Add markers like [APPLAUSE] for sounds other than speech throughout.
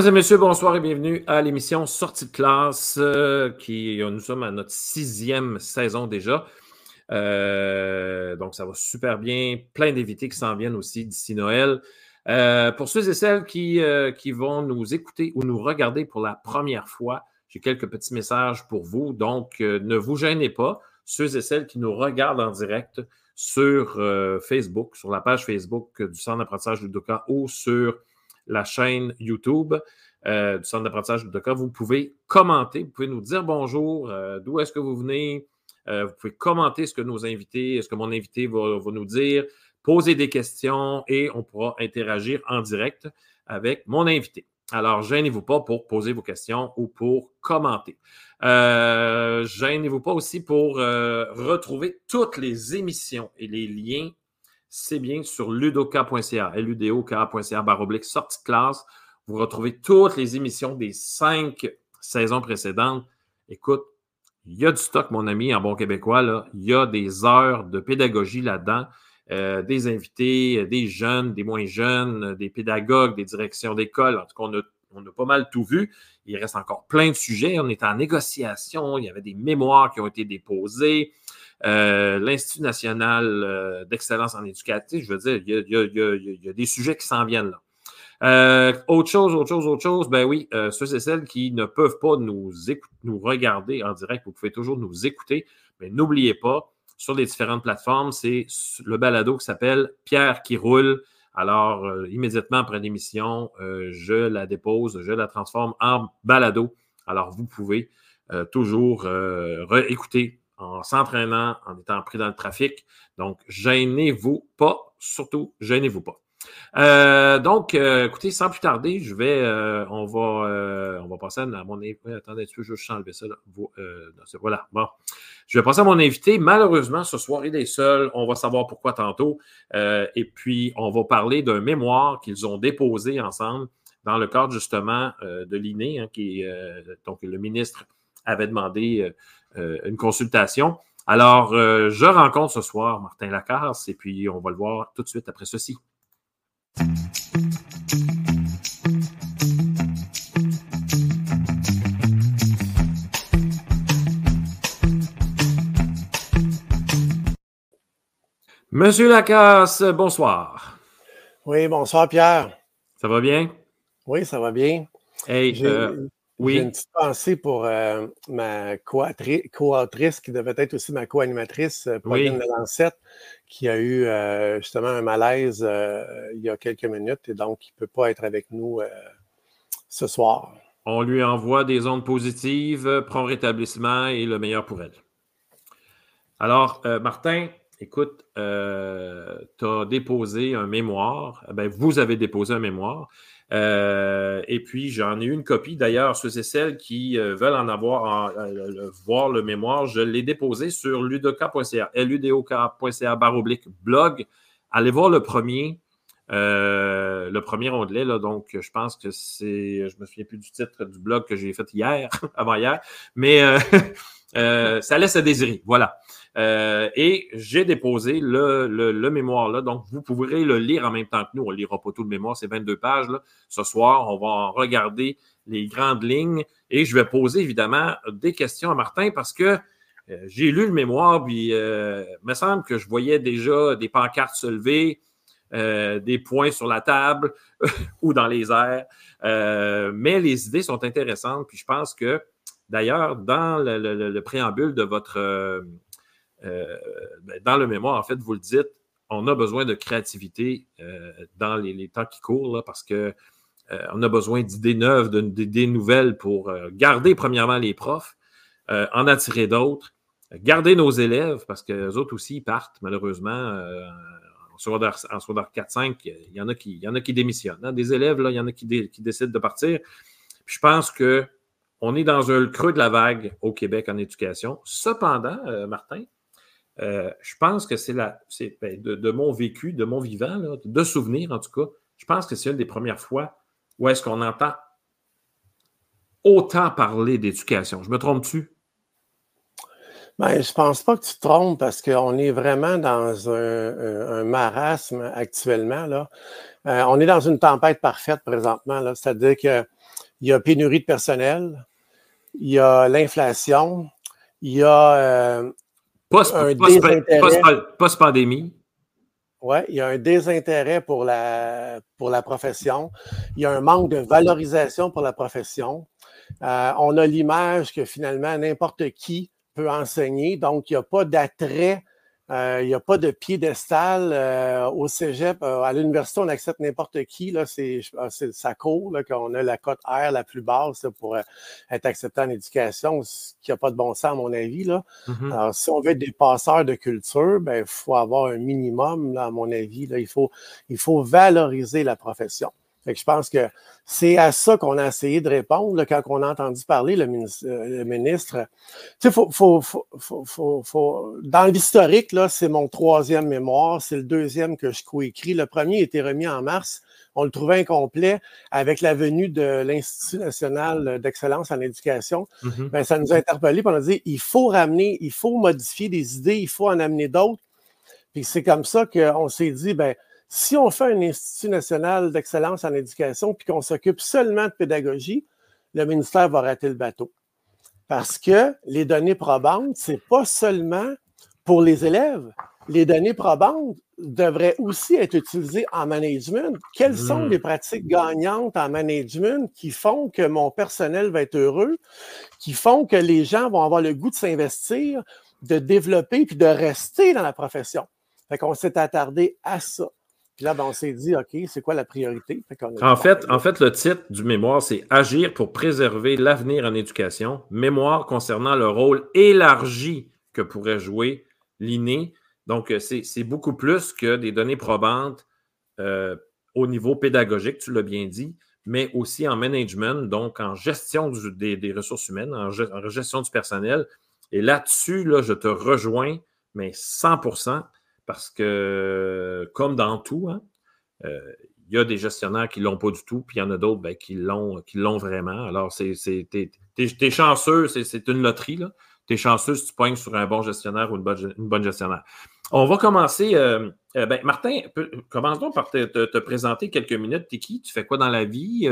Mesdames et messieurs, bonsoir et bienvenue à l'émission Sortie de classe, euh, qui euh, nous sommes à notre sixième saison déjà. Euh, donc, ça va super bien. Plein d'invités qui s'en viennent aussi d'ici Noël. pour ceux et celles qui, qui vont nous écouter ou nous regarder pour la première fois, j'ai quelques petits messages pour vous. Donc, ne vous gênez pas. Ceux et celles qui nous regardent en direct sur Facebook, sur la page Facebook du Centre d'apprentissage Ludoka ou sur la chaîne YouTube euh, du Centre d'apprentissage Ludoka. Vous pouvez commenter, vous pouvez nous dire bonjour, euh, d'où est-ce que vous venez. Euh, vous pouvez commenter ce que nos invités, ce que mon invité va, nous dire, poser des questions et on pourra interagir en direct avec mon invité. Alors, gênez-vous pas pour poser vos questions ou pour commenter. gênez-vous pas aussi pour retrouver toutes les émissions et les liens c'est bien sur ludoka.ca, ludoka.ca, baroblique sortie de classe. Vous retrouvez toutes les émissions des cinq saisons précédentes. Écoute, il y a du stock, mon ami, en bon québécois. Il y a des heures de pédagogie là-dedans, euh, des invités, des jeunes, des moins jeunes, des pédagogues, des directions d'école. En tout cas, on a, on a pas mal tout vu. Il reste encore plein de sujets. On est en négociation. Il y avait des mémoires qui ont été déposées. Euh, L'Institut national euh, d'excellence en éducation, je veux dire, il y a, des sujets qui s'en viennent là. Euh, autre chose, autre chose, autre chose, ben oui, ceux et celles qui ne peuvent pas nous, nous regarder en direct, vous pouvez toujours nous écouter, mais n'oubliez pas, sur les différentes plateformes, c'est le balado qui s'appelle Pierre qui roule. Alors, immédiatement après l'émission, je la dépose, je la transforme en balado. Alors, vous pouvez toujours réécouter en s'entraînant, en étant pris dans le trafic. Donc, gênez-vous pas, surtout, gênez-vous pas. Euh, donc, euh, écoutez, sans plus tarder, je vais, euh, on va, on va passer à mon invité. Attendez, tu veux juste enlever ça. Là. Voilà. Bon, je vais passer à mon invité. Malheureusement, ce soir, il est seul. On va savoir pourquoi tantôt. et puis, on va parler d'un mémoire qu'ils ont déposé ensemble dans le cadre justement de l'INE, hein, donc le ministre avait demandé une consultation. Alors, euh, je rencontre ce soir Martin Lacasse et puis on va le voir tout de suite après ceci. Monsieur Lacasse, bonsoir. Oui, bonsoir Pierre. Ça va bien? Oui, ça va bien. Hey, euh, oui. J'ai une petite pensée pour euh, ma co-autrice, qui devait être aussi ma co-animatrice, euh, Pauline oui. Lancette, qui a eu euh, justement un malaise il y a quelques minutes et donc il ne peut pas être avec nous ce soir. On lui envoie des ondes positives, prend rétablissement et le meilleur pour elle. Alors, Martin, écoute, tu as déposé un mémoire. Ben, vous avez déposé un mémoire. Euh, et puis, j'en ai une copie. D'ailleurs, ceux et celles qui euh, veulent en avoir, euh, voir le mémoire, je l'ai déposé sur ludoka.ca, ludoka.ca baroblique blog. Allez voir le premier, le premier onglet. Là, donc, je pense que c'est, je me souviens plus du titre du blog que j'ai fait hier, [LAUGHS] avant hier, mais [LAUGHS] ça laisse à désirer. Voilà. Euh, et j'ai déposé le, mémoire là. Donc, vous pourrez le lire en même temps que nous. On ne lira pas tout le mémoire, c'est 22 pages. Là. Ce soir, on va regarder les grandes lignes et je vais poser évidemment des questions à Martin parce que euh, j'ai lu le mémoire, puis euh, il me semble que je voyais déjà des pancartes se lever, des points sur la table [LAUGHS] ou dans les airs. mais les idées sont intéressantes, puis je pense que d'ailleurs, dans le, préambule de votre, euh, dans le mémoire, en fait, vous le dites, on a besoin de créativité euh, dans les, temps qui courent parce que euh, a besoin d'idées neuves, d'idées nouvelles pour garder premièrement les profs, en attirer d'autres, garder nos élèves parce que les autres aussi partent malheureusement en secondaire, en 4-5, il y en a qui, il y en a qui démissionnent. Hein. Des élèves, là, il y en a qui, décident de partir. je pense que on est dans un creux de la vague au Québec en éducation. Cependant, Martin, euh, je pense que c'est la, ben, de, mon vécu, de mon vivant, de souvenirs en tout cas, je pense que c'est une des premières fois où est-ce qu'on entend autant parler d'éducation. Je me trompe-tu? Ben, je pense pas que tu te trompes parce qu'on est vraiment dans un, marasme actuellement. Euh, on est dans une tempête parfaite présentement. C'est-à-dire qu'il y a pénurie de personnel, il y a l'inflation, il y a euh, un désintérêt. Post-pandémie. Oui, il y a un désintérêt pour la, pour la profession. Il y a un manque de valorisation pour la profession. Euh, on a l'image que finalement, n'importe qui peut enseigner. Donc, il n'y a pas d'attrait, il n'y a pas de piédestal euh, au cégep. à l'université, on accepte n'importe qui. Là, c'est, ça court qu'on a la cote R la plus basse pour être accepté en éducation, ce qui n'a pas de bon sens, à mon avis. Là. Mm-hmm. Alors, si on veut être des passeurs de culture, il ben, faut avoir un minimum, là, à mon avis. Là. Il, faut, il faut valoriser la profession je pense que c'est à ça qu'on a essayé de répondre quand on a entendu parler le ministre. dans l'historique, c'est mon troisième mémoire, c'est le deuxième que je coécris. Le premier a été remis en mars. On le trouvait incomplet avec la venue de l'Institut national d'excellence en éducation. Ben, ça nous a interpellés. On a dit il faut ramener, il faut modifier des idées, il faut en amener d'autres. Puis c'est comme ça qu'on s'est dit, ben, si on fait un Institut national d'excellence en éducation puis qu'on s'occupe seulement de pédagogie, le ministère va rater le bateau. Parce que les données probantes, ce n'est pas seulement pour les élèves. Les données probantes devraient aussi être utilisées en management. Quelles sont hmm. les pratiques gagnantes en management qui font que mon personnel va être heureux, qui font que les gens vont avoir le goût de s'investir, de développer puis de rester dans la profession? Fait qu'on s'est attardé à ça. Puis là, ben, on s'est dit, OK, c'est quoi la priorité? en, fait, en fait, le titre du mémoire, c'est Agir pour préserver l'avenir en éducation. Mémoire concernant le rôle élargi que pourrait jouer l'INE. Donc, euh, c'est beaucoup plus que des données probantes euh, au niveau pédagogique, tu l'as bien dit, mais aussi en management, donc en gestion des, ressources humaines, en, en, gestion du personnel. Et là-dessus, là, je te rejoins, mais 100 parce que, comme dans tout, hein, euh, il y a des gestionnaires qui ne l'ont pas du tout, puis il y en a d'autres ben, qui l'ont vraiment. Alors, tu es, chanceux, c'est une loterie. Tu es chanceux si tu pognes sur un bon gestionnaire ou une bonne, gestionnaire. On va commencer. Euh, euh, ben, Martin, commençons par te, présenter quelques minutes. Tu es qui? Tu fais quoi dans la vie?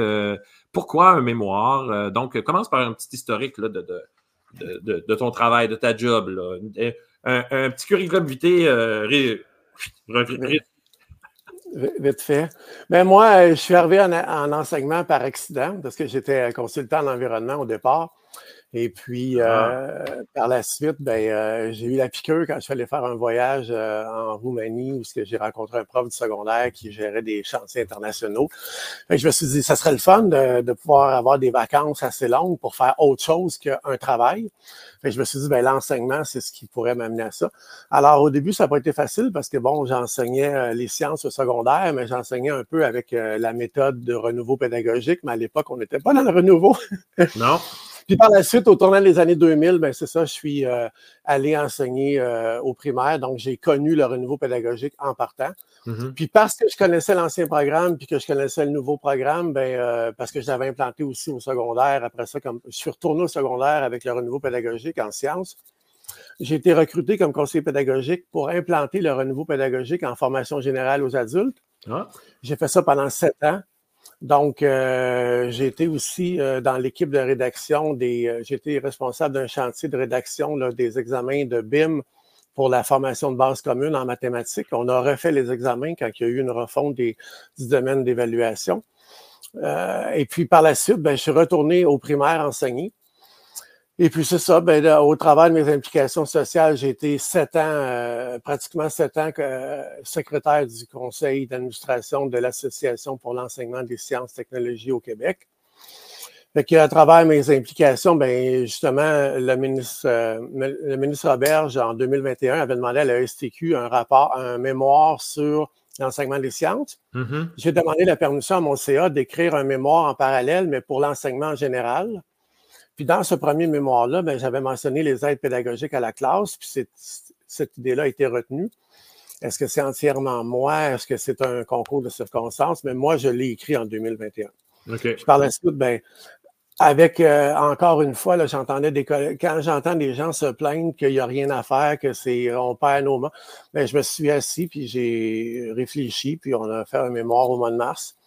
pourquoi un mémoire? donc, commence par un petit historique de, de, ton travail, de ta job. Un, petit curriculum vitae euh, Vite fait. Mais ben, moi, je suis arrivé en, enseignement par accident parce que j'étais consultant en environnement au départ. Et puis, ah. euh, par la suite, ben, euh, j'ai eu la piqûre quand je suis allé faire un voyage euh, en Roumanie où j'ai rencontré un prof du secondaire qui gérait des chantiers internationaux. je me suis dit, ça serait le fun de, pouvoir avoir des vacances assez longues pour faire autre chose qu'un travail. je me suis dit, ben, l'enseignement, c'est ce qui pourrait m'amener à ça. Alors, au début, ça n'a pas été facile parce que, bon, j'enseignais les sciences au secondaire, mais j'enseignais un peu avec la méthode de renouveau pédagogique, mais à l'époque, on n'était pas dans le renouveau. Non. [LAUGHS] Puis par la suite, au tournant des années 2000, ben c'est ça, je suis euh, allé enseigner euh, au primaire. Donc, j'ai connu le renouveau pédagogique en partant. Mm-hmm. Puis parce que je connaissais l'ancien programme puis que je connaissais le nouveau programme, ben, euh, parce que je l'avais implanté aussi au secondaire. Après ça, comme je suis retourné au secondaire avec le renouveau pédagogique en sciences. J'ai été recruté comme conseiller pédagogique pour implanter le renouveau pédagogique en formation générale aux adultes. Ah. J'ai fait ça pendant sept ans. Donc, euh, j'ai été aussi euh, dans l'équipe de rédaction des. Euh, j'ai été responsable d'un chantier de rédaction des examens de BIM pour la formation de base commune en mathématiques. On a refait les examens quand il y a eu une refonte des, du domaine d'évaluation. et puis, par la suite, ben, je suis retourné au primaire enseigner. Et puis c'est ça, ben, au travers de mes implications sociales, j'ai été sept ans, euh, pratiquement sept ans euh, secrétaire du conseil d'administration de l'Association pour l'enseignement des sciences et technologies au Québec. Fait qu'à travers mes implications, ben justement, le ministre, euh, le ministre Roberge, en 2021, avait demandé à la STQ un rapport, un mémoire sur l'enseignement des sciences. Mm-hmm. J'ai demandé la permission à mon CA d'écrire un mémoire en parallèle, mais pour l'enseignement en général. Puis dans ce premier mémoire-là, ben, j'avais mentionné les aides pédagogiques à la classe, puis cette, idée-là a été retenue. Est-ce que c'est entièrement moi? Est-ce que c'est un concours de circonstances? Mais moi, je l'ai écrit en 2021. Puis par la suite, ben, avec, euh, encore une fois, j'entendais des quand j'entends des gens se plaindre qu'il n'y a rien à faire, que c'est on perd nos mains, ben, je me suis assis, puis j'ai réfléchi, puis on a fait un mémoire au mois de mars.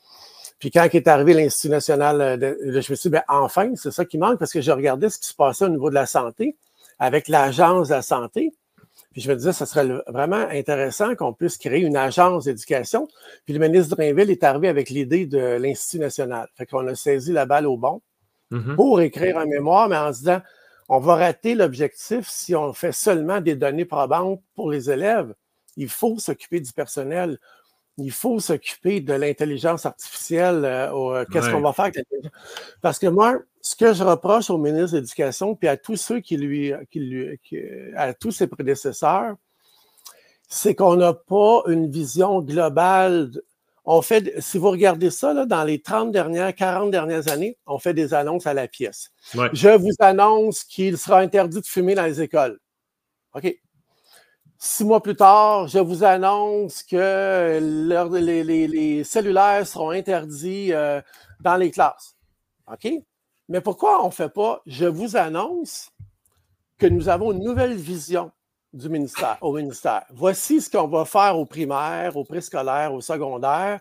Puis quand est arrivé l'Institut national, de, je me suis dit, ben, enfin, c'est ça qui manque, parce que je regardais ce qui se passait au niveau de la santé avec l'Agence de la santé. Puis je me disais, ce serait vraiment intéressant qu'on puisse créer une agence d'éducation. Puis le ministre Drainville est arrivé avec l'idée de l'Institut national. Fait qu'on a saisi la balle au bon. Mm-hmm. pour écrire un mémoire, mais en se disant, on va rater l'objectif si on fait seulement des données probantes pour les élèves. Il faut s'occuper du personnel. Il faut s'occuper de l'intelligence artificielle. Euh, euh, qu'est-ce qu'on va faire avec l'intelligence? Parce que moi, ce que je reproche au ministre de l'Éducation, puis à tous ceux qui lui, qui lui à tous ses prédécesseurs, c'est qu'on n'a pas une vision globale on fait, si vous regardez ça, là, dans les 30 dernières, 40 dernières années, on fait des annonces à la pièce. Je vous annonce qu'il sera interdit de fumer dans les écoles. OK? Six mois plus tard, je vous annonce que les, cellulaires seront interdits euh, dans les classes. OK? Mais pourquoi on ne fait pas, je vous annonce que nous avons une nouvelle vision du ministère, au ministère. Voici ce qu'on va faire au primaire, au préscolaire, au secondaire.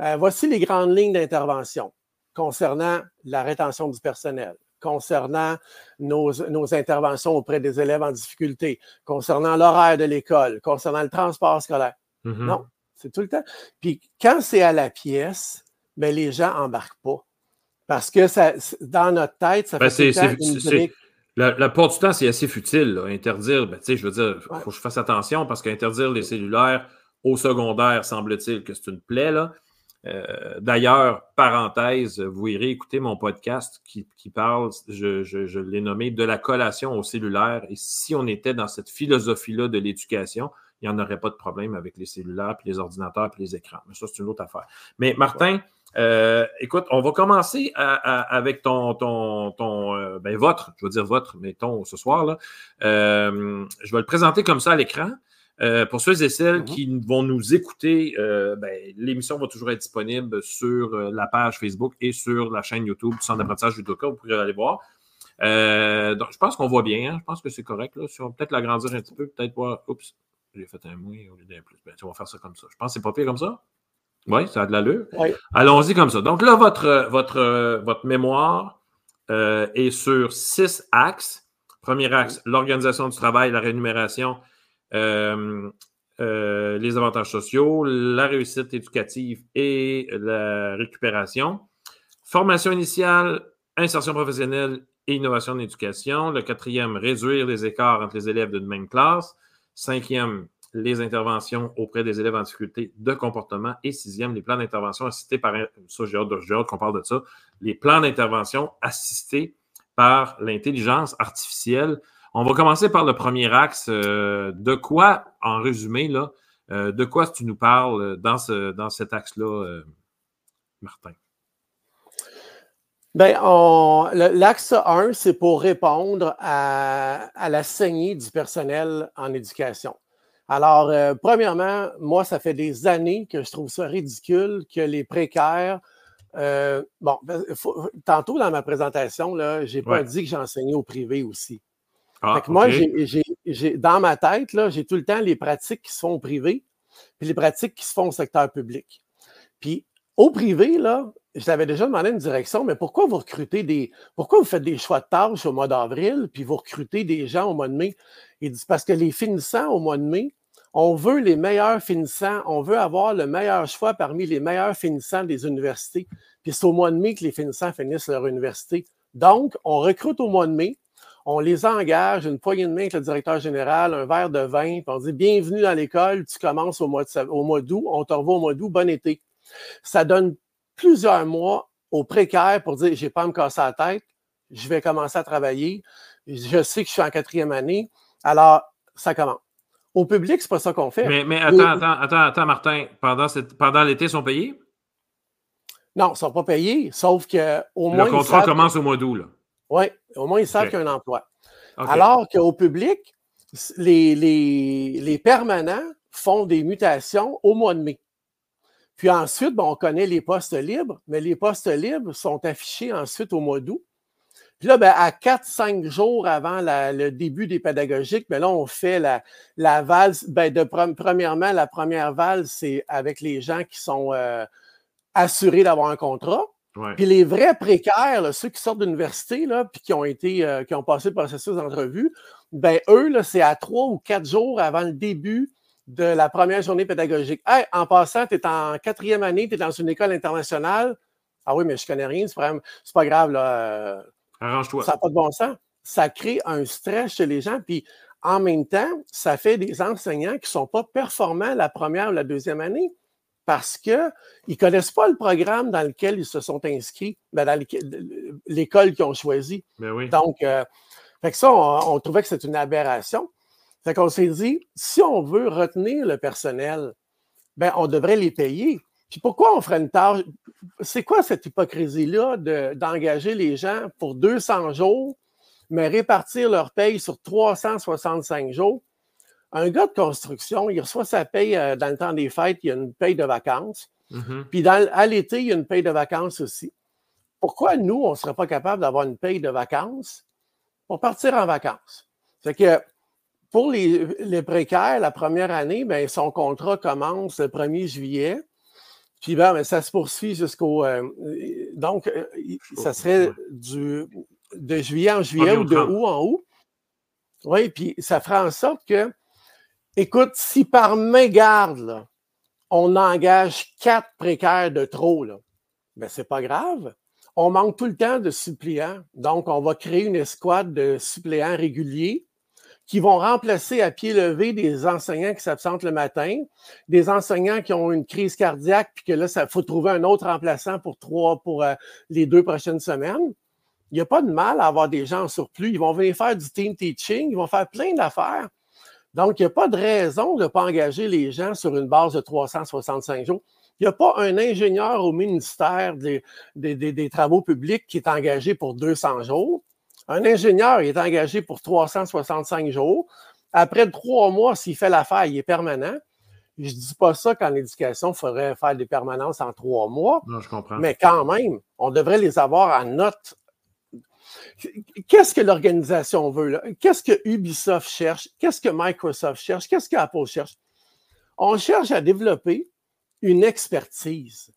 Euh, voici les grandes lignes d'intervention concernant la rétention du personnel, concernant nos, nos, interventions auprès des élèves en difficulté, concernant l'horaire de l'école, concernant le transport scolaire. Mm-hmm. Non, c'est tout le temps. Puis quand c'est à la pièce, ben, les gens n'embarquent pas. Parce que ça, dans notre tête, ça ben, fait une la, la plupart du temps, c'est assez futile. Interdire, ben, je veux dire, il faut que je fasse attention parce qu'interdire les cellulaires au secondaire, semble-t-il que c'est une plaie. Là. Euh, D'ailleurs, parenthèse, vous irez écouter mon podcast qui, qui parle, je, je, je l'ai nommé, de la collation au cellulaire. Et si on était dans cette philosophie-là de l'éducation, il n'y en aurait pas de problème avec les cellulaires, puis les ordinateurs, puis les écrans. Mais ça, c'est une autre affaire. Mais Martin, euh, écoute, on va commencer avec ton, ton, ton euh, ben, votre, je veux dire votre, mais ton ce soir. Là. Euh, je vais le présenter comme ça à l'écran. Pour ceux et celles mm-hmm. qui vont nous écouter, ben, l'émission va toujours être disponible sur la page Facebook et sur la chaîne YouTube du Centre d'apprentissage Judoka. Vous pourrez aller voir. donc, je pense qu'on voit bien. Hein. Je pense que c'est correct. Là. Si on peut-être l'agrandir un petit peu, peut-être voir. Oups, j'ai fait un moins au lieu d'un plus. Ben, on va faire ça comme ça. Je pense que c'est pas pire comme ça. Oui, ça a de l'allure. Allons-y comme ça. Donc là, votre, votre, votre mémoire euh, est sur six axes. Premier axe, l'organisation du travail, la rémunération, euh, euh, les avantages sociaux, la réussite éducative et la récupération. Formation initiale, insertion professionnelle et innovation en éducation. Le quatrième, réduire les écarts entre les élèves d'une même classe. Cinquième, les interventions auprès des élèves en difficulté de comportement. Et sixième, les plans d'intervention assistés par, ça qu'on ça, les plans d'intervention assistés par l'intelligence artificielle. On va commencer par le premier axe. Euh, de quoi, en résumé, là, euh, de quoi tu nous parles dans, ce, dans cet axe-là, euh, Martin? Bien, l'axe 1, c'est pour répondre à, à, la saignée du personnel en éducation. Alors, premièrement, moi, ça fait des années que je trouve ça ridicule que les précaires. Euh, bon, ben, tantôt dans ma présentation, je n'ai pas dit que j'enseignais au privé aussi. Ah, moi, dans ma tête, j'ai tout le temps les pratiques qui se font au privé, puis les pratiques qui se font au secteur public. Puis au privé, là, je t'avais déjà demandé une direction, mais pourquoi vous recrutez des. Pourquoi vous faites des choix de tâches au mois d'avril, puis vous recrutez des gens au mois de mai? Il dit parce que les finissants au mois de mai, on veut les meilleurs finissants, on veut avoir le meilleur choix parmi les meilleurs finissants des universités. Puis c'est au mois de mai que les finissants finissent leur université. Donc, on recrute au mois de mai, on les engage, une poignée de main avec le directeur général, un verre de vin, puis on dit Bienvenue dans l'école, tu commences au mois, d'août, on te revoit au mois d'août, bon été. Ça donne plusieurs mois aux précaires pour dire J'ai pas à me casser la tête, je vais commencer à travailler, je sais que je suis en quatrième année, alors ça commence. Au public, c'est pas ça qu'on fait. Mais, attends, attends, attends, attends, Martin. Pendant, pendant l'été, ils sont payés? Non, ils ne sont pas payés, sauf que au moins. Le contrat commence au mois d'août, là. Oui, au moins, ils savent qu'il y a un emploi. Alors qu'au public, les, les, les, permanents font des mutations au mois de mai. Puis ensuite, on connaît les postes libres, mais les postes libres sont affichés ensuite au mois d'août. Puis là, ben, à 4-5 jours avant le début des pédagogiques, ben là, on fait la, la valse. Ben, de, premièrement, la première valse, c'est avec les gens qui sont euh, assurés d'avoir un contrat. Puis les vrais précaires, ceux qui sortent d'université, puis qui ont été, euh, qui ont passé le processus d'entrevue, ben eux, c'est à trois ou quatre jours avant le début de la première journée pédagogique. Hey, en passant, tu es en quatrième année, tu es dans une école internationale. Ah oui, mais je connais rien, c'est pas, pas grave. Là. Arrange-toi. Ça n'a pas de bon sens. Ça crée un stress chez les gens. Puis en même temps, ça fait des enseignants qui ne sont pas performants la première ou la deuxième année parce qu'ils ne connaissent pas le programme dans lequel ils se sont inscrits, ben, dans l'école qu'ils ont choisi. Ben Donc, euh, ça, on, trouvait que c'était une aberration. Fait qu'on s'est dit, si on veut retenir le personnel, ben, on devrait les payer. Puis pourquoi on ferait une tâche? C'est quoi cette hypocrisie-là d'engager les gens pour 200 jours, mais répartir leur paye sur 365 jours? Un gars de construction, il reçoit sa paye euh, dans le temps des fêtes, il y a une paye de vacances. Mm-hmm. Puis à l'été, il y a une paye de vacances aussi. Pourquoi nous, on ne serait pas capable d'avoir une paye de vacances pour partir en vacances? C'est que pour les, précaires, la première année, bien, son contrat commence le 1er juillet. Puis ben, ça se poursuit jusqu'au. Euh, donc, euh, ça serait du, de juillet en juillet ou de août en août. Oui, puis ça fera en sorte que Écoute, si par mégarde, on engage quatre précaires de trop, là, ben c'est pas grave. On manque tout le temps de suppléants. Donc, on va créer une escouade de suppléants réguliers qui vont remplacer à pied levé des enseignants qui s'absentent le matin, des enseignants qui ont une crise cardiaque, puis que là, il faut trouver un autre remplaçant pour trois, pour euh, les deux prochaines semaines. Il n'y a pas de mal à avoir des gens en surplus. Ils vont venir faire du team teaching, ils vont faire plein d'affaires. Donc, il n'y a pas de raison de ne pas engager les gens sur une base de 365 jours. Il n'y a pas un ingénieur au ministère des, Travaux publics qui est engagé pour 200 jours. Un ingénieur il est engagé pour 365 jours. Après trois mois, s'il fait l'affaire, il est permanent. Je ne dis pas ça qu'en éducation, il faudrait faire des permanences en trois mois. Non, je comprends. Mais quand même, on devrait les avoir en note Qu'est-ce que l'organisation veut? Qu'est-ce que Ubisoft cherche? Qu'est-ce que Microsoft cherche? Qu'est-ce qu'Apple cherche? On cherche à développer une expertise.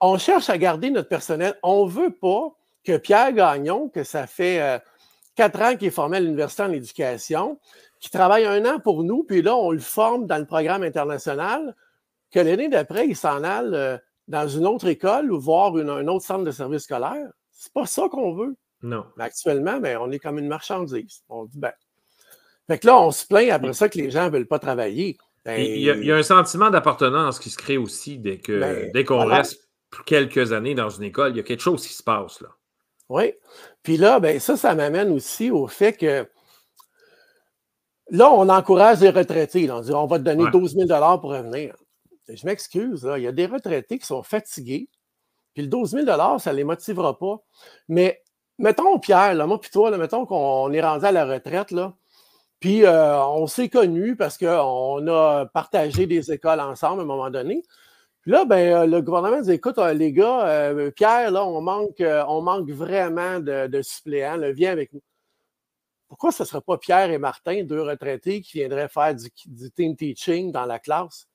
On cherche à garder notre personnel. On ne veut pas que Pierre Gagnon, que ça fait euh, quatre ans qu'il est formé à l'Université en éducation, qui travaille un an pour nous, puis là, on le forme dans le programme international, que l'année d'après, il s'en aille euh, dans une autre école ou voir un autre centre de service scolaire. C'est pas ça qu'on veut. Non. Mais actuellement, ben, on est comme une marchandise. On dit, ben. Fait que là, on se plaint après ça que les gens ne veulent pas travailler. Ben, il, y a, un sentiment d'appartenance qui se crée aussi dès ben, dès qu'on reste quelques années dans une école. Il y a quelque chose qui se passe là. Oui. Puis là, ben, ça, ça m'amène aussi au fait que là, on encourage les retraités. On dit on va te donner 12 000 pour revenir. Je m'excuse, il y a des retraités qui sont fatigués. Puis le 12 000 ça ne les motivera pas. Mais mettons, Pierre, là, moi puis toi, mettons qu'on est rendu à la retraite, là, puis euh, on s'est connus parce qu'on a partagé des écoles ensemble à un moment donné. Puis là, ben, euh, le gouvernement dit écoute, euh, les gars, Pierre, là, on manque, on manque vraiment de, suppléants, viens avec nous. Pourquoi ce ne serait pas Pierre et Martin, deux retraités, qui viendraient faire du, du team teaching dans la classe?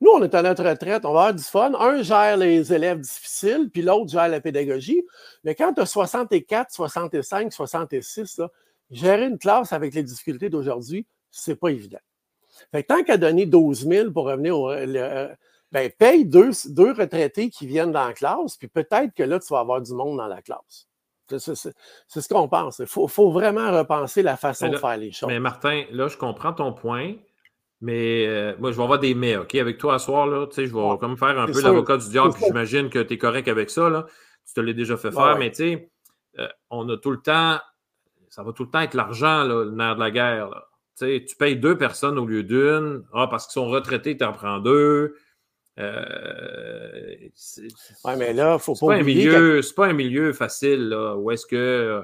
Nous, on est à notre retraite, on va avoir du fun. Un gère les élèves difficiles, puis l'autre gère la pédagogie. Mais quand tu as 64, 65, 66, gérer une classe avec les difficultés d'aujourd'hui, c'est pas évident. Fait tant qu'à donner 12 000 pour revenir au. Euh, ben, paye deux, deux, retraités qui viennent dans la classe, puis peut-être que là, tu vas avoir du monde dans la classe. C'est ce qu'on pense. Il faut, faut, vraiment repenser la façon de faire les choses. Mais Martin, là, je comprends ton point. Mais euh, moi, je vais avoir des mais, OK? Avec toi à soir, là, je vais comme faire un peu l'avocat du diable, j'imagine que tu es correct avec ça. Là. Tu te l'as déjà fait faire, mais tu sais, euh, on a tout le temps, ça va tout le temps être l'argent, le nerf de la guerre. Là. Tu payes deux personnes au lieu d'une. Ah, parce qu'ils sont retraités, tu en prends deux. Euh, oui, mais là, il faut pas, pas oublier. C'est pas un milieu facile, là, où est-ce que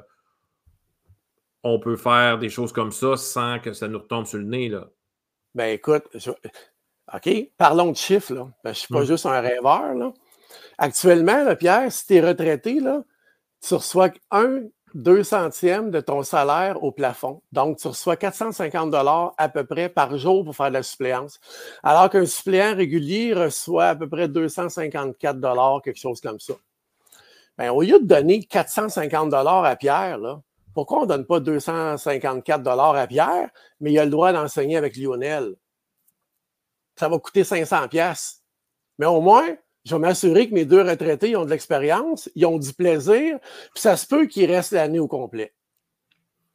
on peut faire des choses comme ça sans que ça nous retombe sur le nez, là. Ben écoute, OK, parlons de chiffres. Là. Ben, je ne suis pas hum. juste un rêveur. Là. Actuellement, Pierre, si tu es retraité, là, tu reçois un 2 centièmes de ton salaire au plafond. Donc, tu reçois 450 à peu près par jour pour faire de la suppléance. Alors qu'un suppléant régulier reçoit à peu près 254 quelque chose comme ça. Bien, au lieu de donner 450 à Pierre, pourquoi on ne donne pas 254 à Pierre, mais il a le droit d'enseigner avec Lionel? Ça va coûter 500 pièces. Mais au moins, je vais m'assurer que mes deux retraités ont de l'expérience, ils ont du plaisir, puis ça se peut qu'ils restent l'année au complet.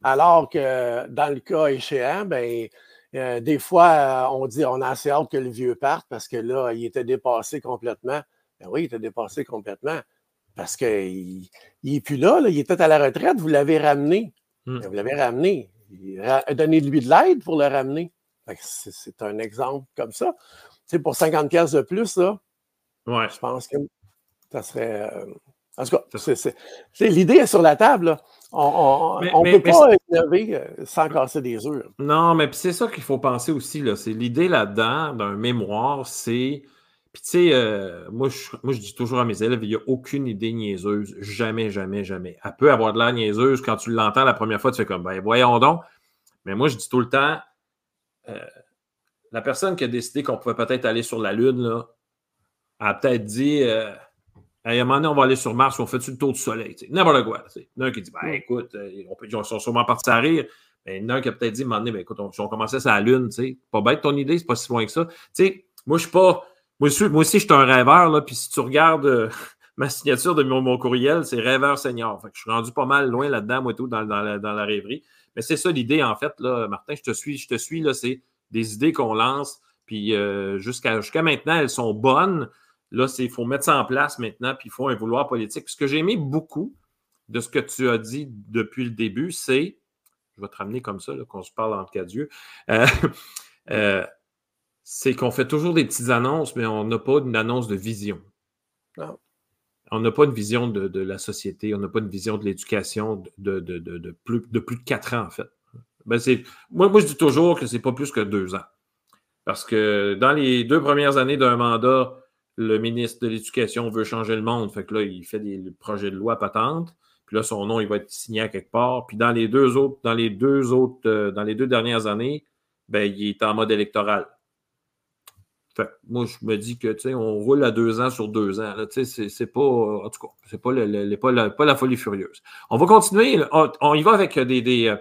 Alors que dans le cas échéant, ben, euh, des fois, on dit on a assez hâte que le vieux parte parce que là, il était dépassé complètement. Ben oui, il était dépassé complètement parce qu'il n'est plus là, il était à la retraite, vous l'avez ramené. Hmm. Vous l'avez ramené. Donnez-lui de l'aide pour le ramener. C'est un exemple comme ça. Tu pour 50 pièces de plus, là, je pense que ça serait. Euh, en tout cas, l'idée est sur la table. On ne peut pas innover euh, sans casser des œufs. Non, mais c'est ça qu'il faut penser aussi. C'est l'idée là-dedans d'un mémoire, c'est. Puis tu sais, euh, moi, je, moi, je dis toujours à mes élèves, il n'y a aucune idée niaiseuse. Jamais, jamais, jamais. Elle peut avoir de la niaiseuse. Quand tu l'entends la première fois, tu fais comme, ben voyons donc. Mais moi, je dis tout le temps, la personne qui a décidé qu'on pouvait peut-être aller sur la Lune, là, a peut-être dit euh, à un moment donné, on va aller sur Mars, on fait-tu le tour du soleil? N'importe quoi. Il y en a un qui dit ben, écoute, euh, on peut, ils sont sûrement partis à rire. Mais il y en a un qui a peut-être dit à un moment donné, ben, écoute, on, si on commençait sur la Lune, pas bête ton idée, c'est pas si loin que ça. sais, moi, je suis pas. Moi, moi aussi, je suis un rêveur, là, puis si tu regardes euh, [LAUGHS] ma signature de mon, courriel, c'est rêveur senior. Fait que je suis rendu pas mal loin là-dedans, moi, tout, dans, dans, la, rêverie. Mais c'est ça l'idée, en fait, là, Martin, je te suis, je te suis, là, c'est des idées qu'on lance, puis jusqu'à jusqu'à maintenant, elles sont bonnes. Là, il faut mettre ça en place maintenant, puis il faut un vouloir politique. Ce que j'ai aimé beaucoup de ce que tu as dit depuis le début, c'est, je vais te ramener comme ça, qu'on se parle entre cas Dieu, euh, [LAUGHS] euh, c'est qu'on fait toujours des petites annonces, mais on n'a pas une annonce de vision. On n'a pas une vision de, la société, on n'a pas une vision de l'éducation de, plus, de plus de quatre ans, en fait. Ben moi, moi, je dis toujours que c'est pas plus que deux ans. Parce que dans les deux premières années d'un mandat, le ministre de l'Éducation veut changer le monde. Fait que là, il fait des projets de loi patente. Puis là, son nom, il va être signé à quelque part. Puis dans les deux autres, dans les deux autres, euh, dans les deux dernières années, ben, il est en mode électoral. Fait moi, je me dis que, tu sais, on roule à deux ans sur deux ans. Tu sais, c'est pas, en tout cas, c'est pas, pas, la, pas la folie furieuse. On va continuer. On, y va avec des, des, euh,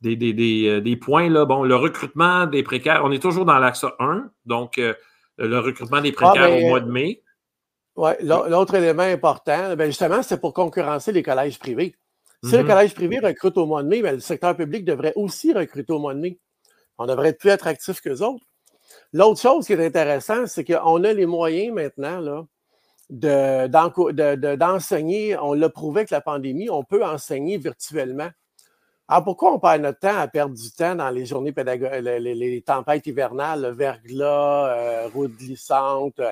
des, des, euh, des points. Là. Bon, le recrutement des précaires, on est toujours dans l'axe 1. Donc, le recrutement des ah, précaires au mois de mai. Oui, l'autre élément important, ben justement, c'est pour concurrencer les collèges privés. Si le mhm. collège privé recrute au mois de mai, ben, le secteur public devrait aussi recruter au mois de mai. On devrait être plus attractif que les autres. L'autre chose qui est intéressante, c'est qu'on a les moyens maintenant d'enseigner. on l'a prouvé avec la pandémie, on peut enseigner virtuellement. Alors, pourquoi on perd notre temps à perdre du temps dans les journées pédagogiques, les, tempêtes hivernales, le verglas, euh, route glissante?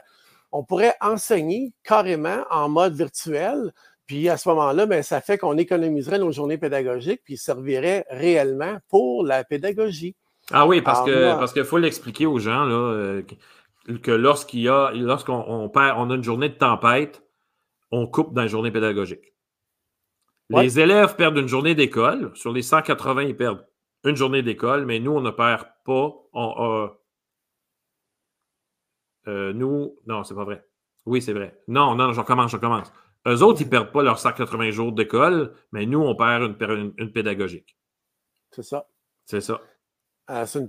On pourrait enseigner carrément en mode virtuel. Puis à ce moment-là, ben, ça fait qu'on économiserait nos journées pédagogiques puis servirait réellement pour la pédagogie. Ah oui, parce que parce qu'il faut l'expliquer aux gens là, euh, que lorsqu'il y a lorsqu'on perd, on a une journée de tempête, on coupe dans la journée pédagogique. Les élèves perdent une journée d'école. Sur les 180, ils perdent une journée d'école, mais nous, on ne perd pas. Euh, nous, non, c'est pas vrai. Oui, c'est vrai. Non, non, je recommence, je recommence. Eux autres, ils ne perdent pas leurs 180 jours d'école, mais nous, on perd une, une, pédagogique. C'est ça. C'est ça. Euh, c'est une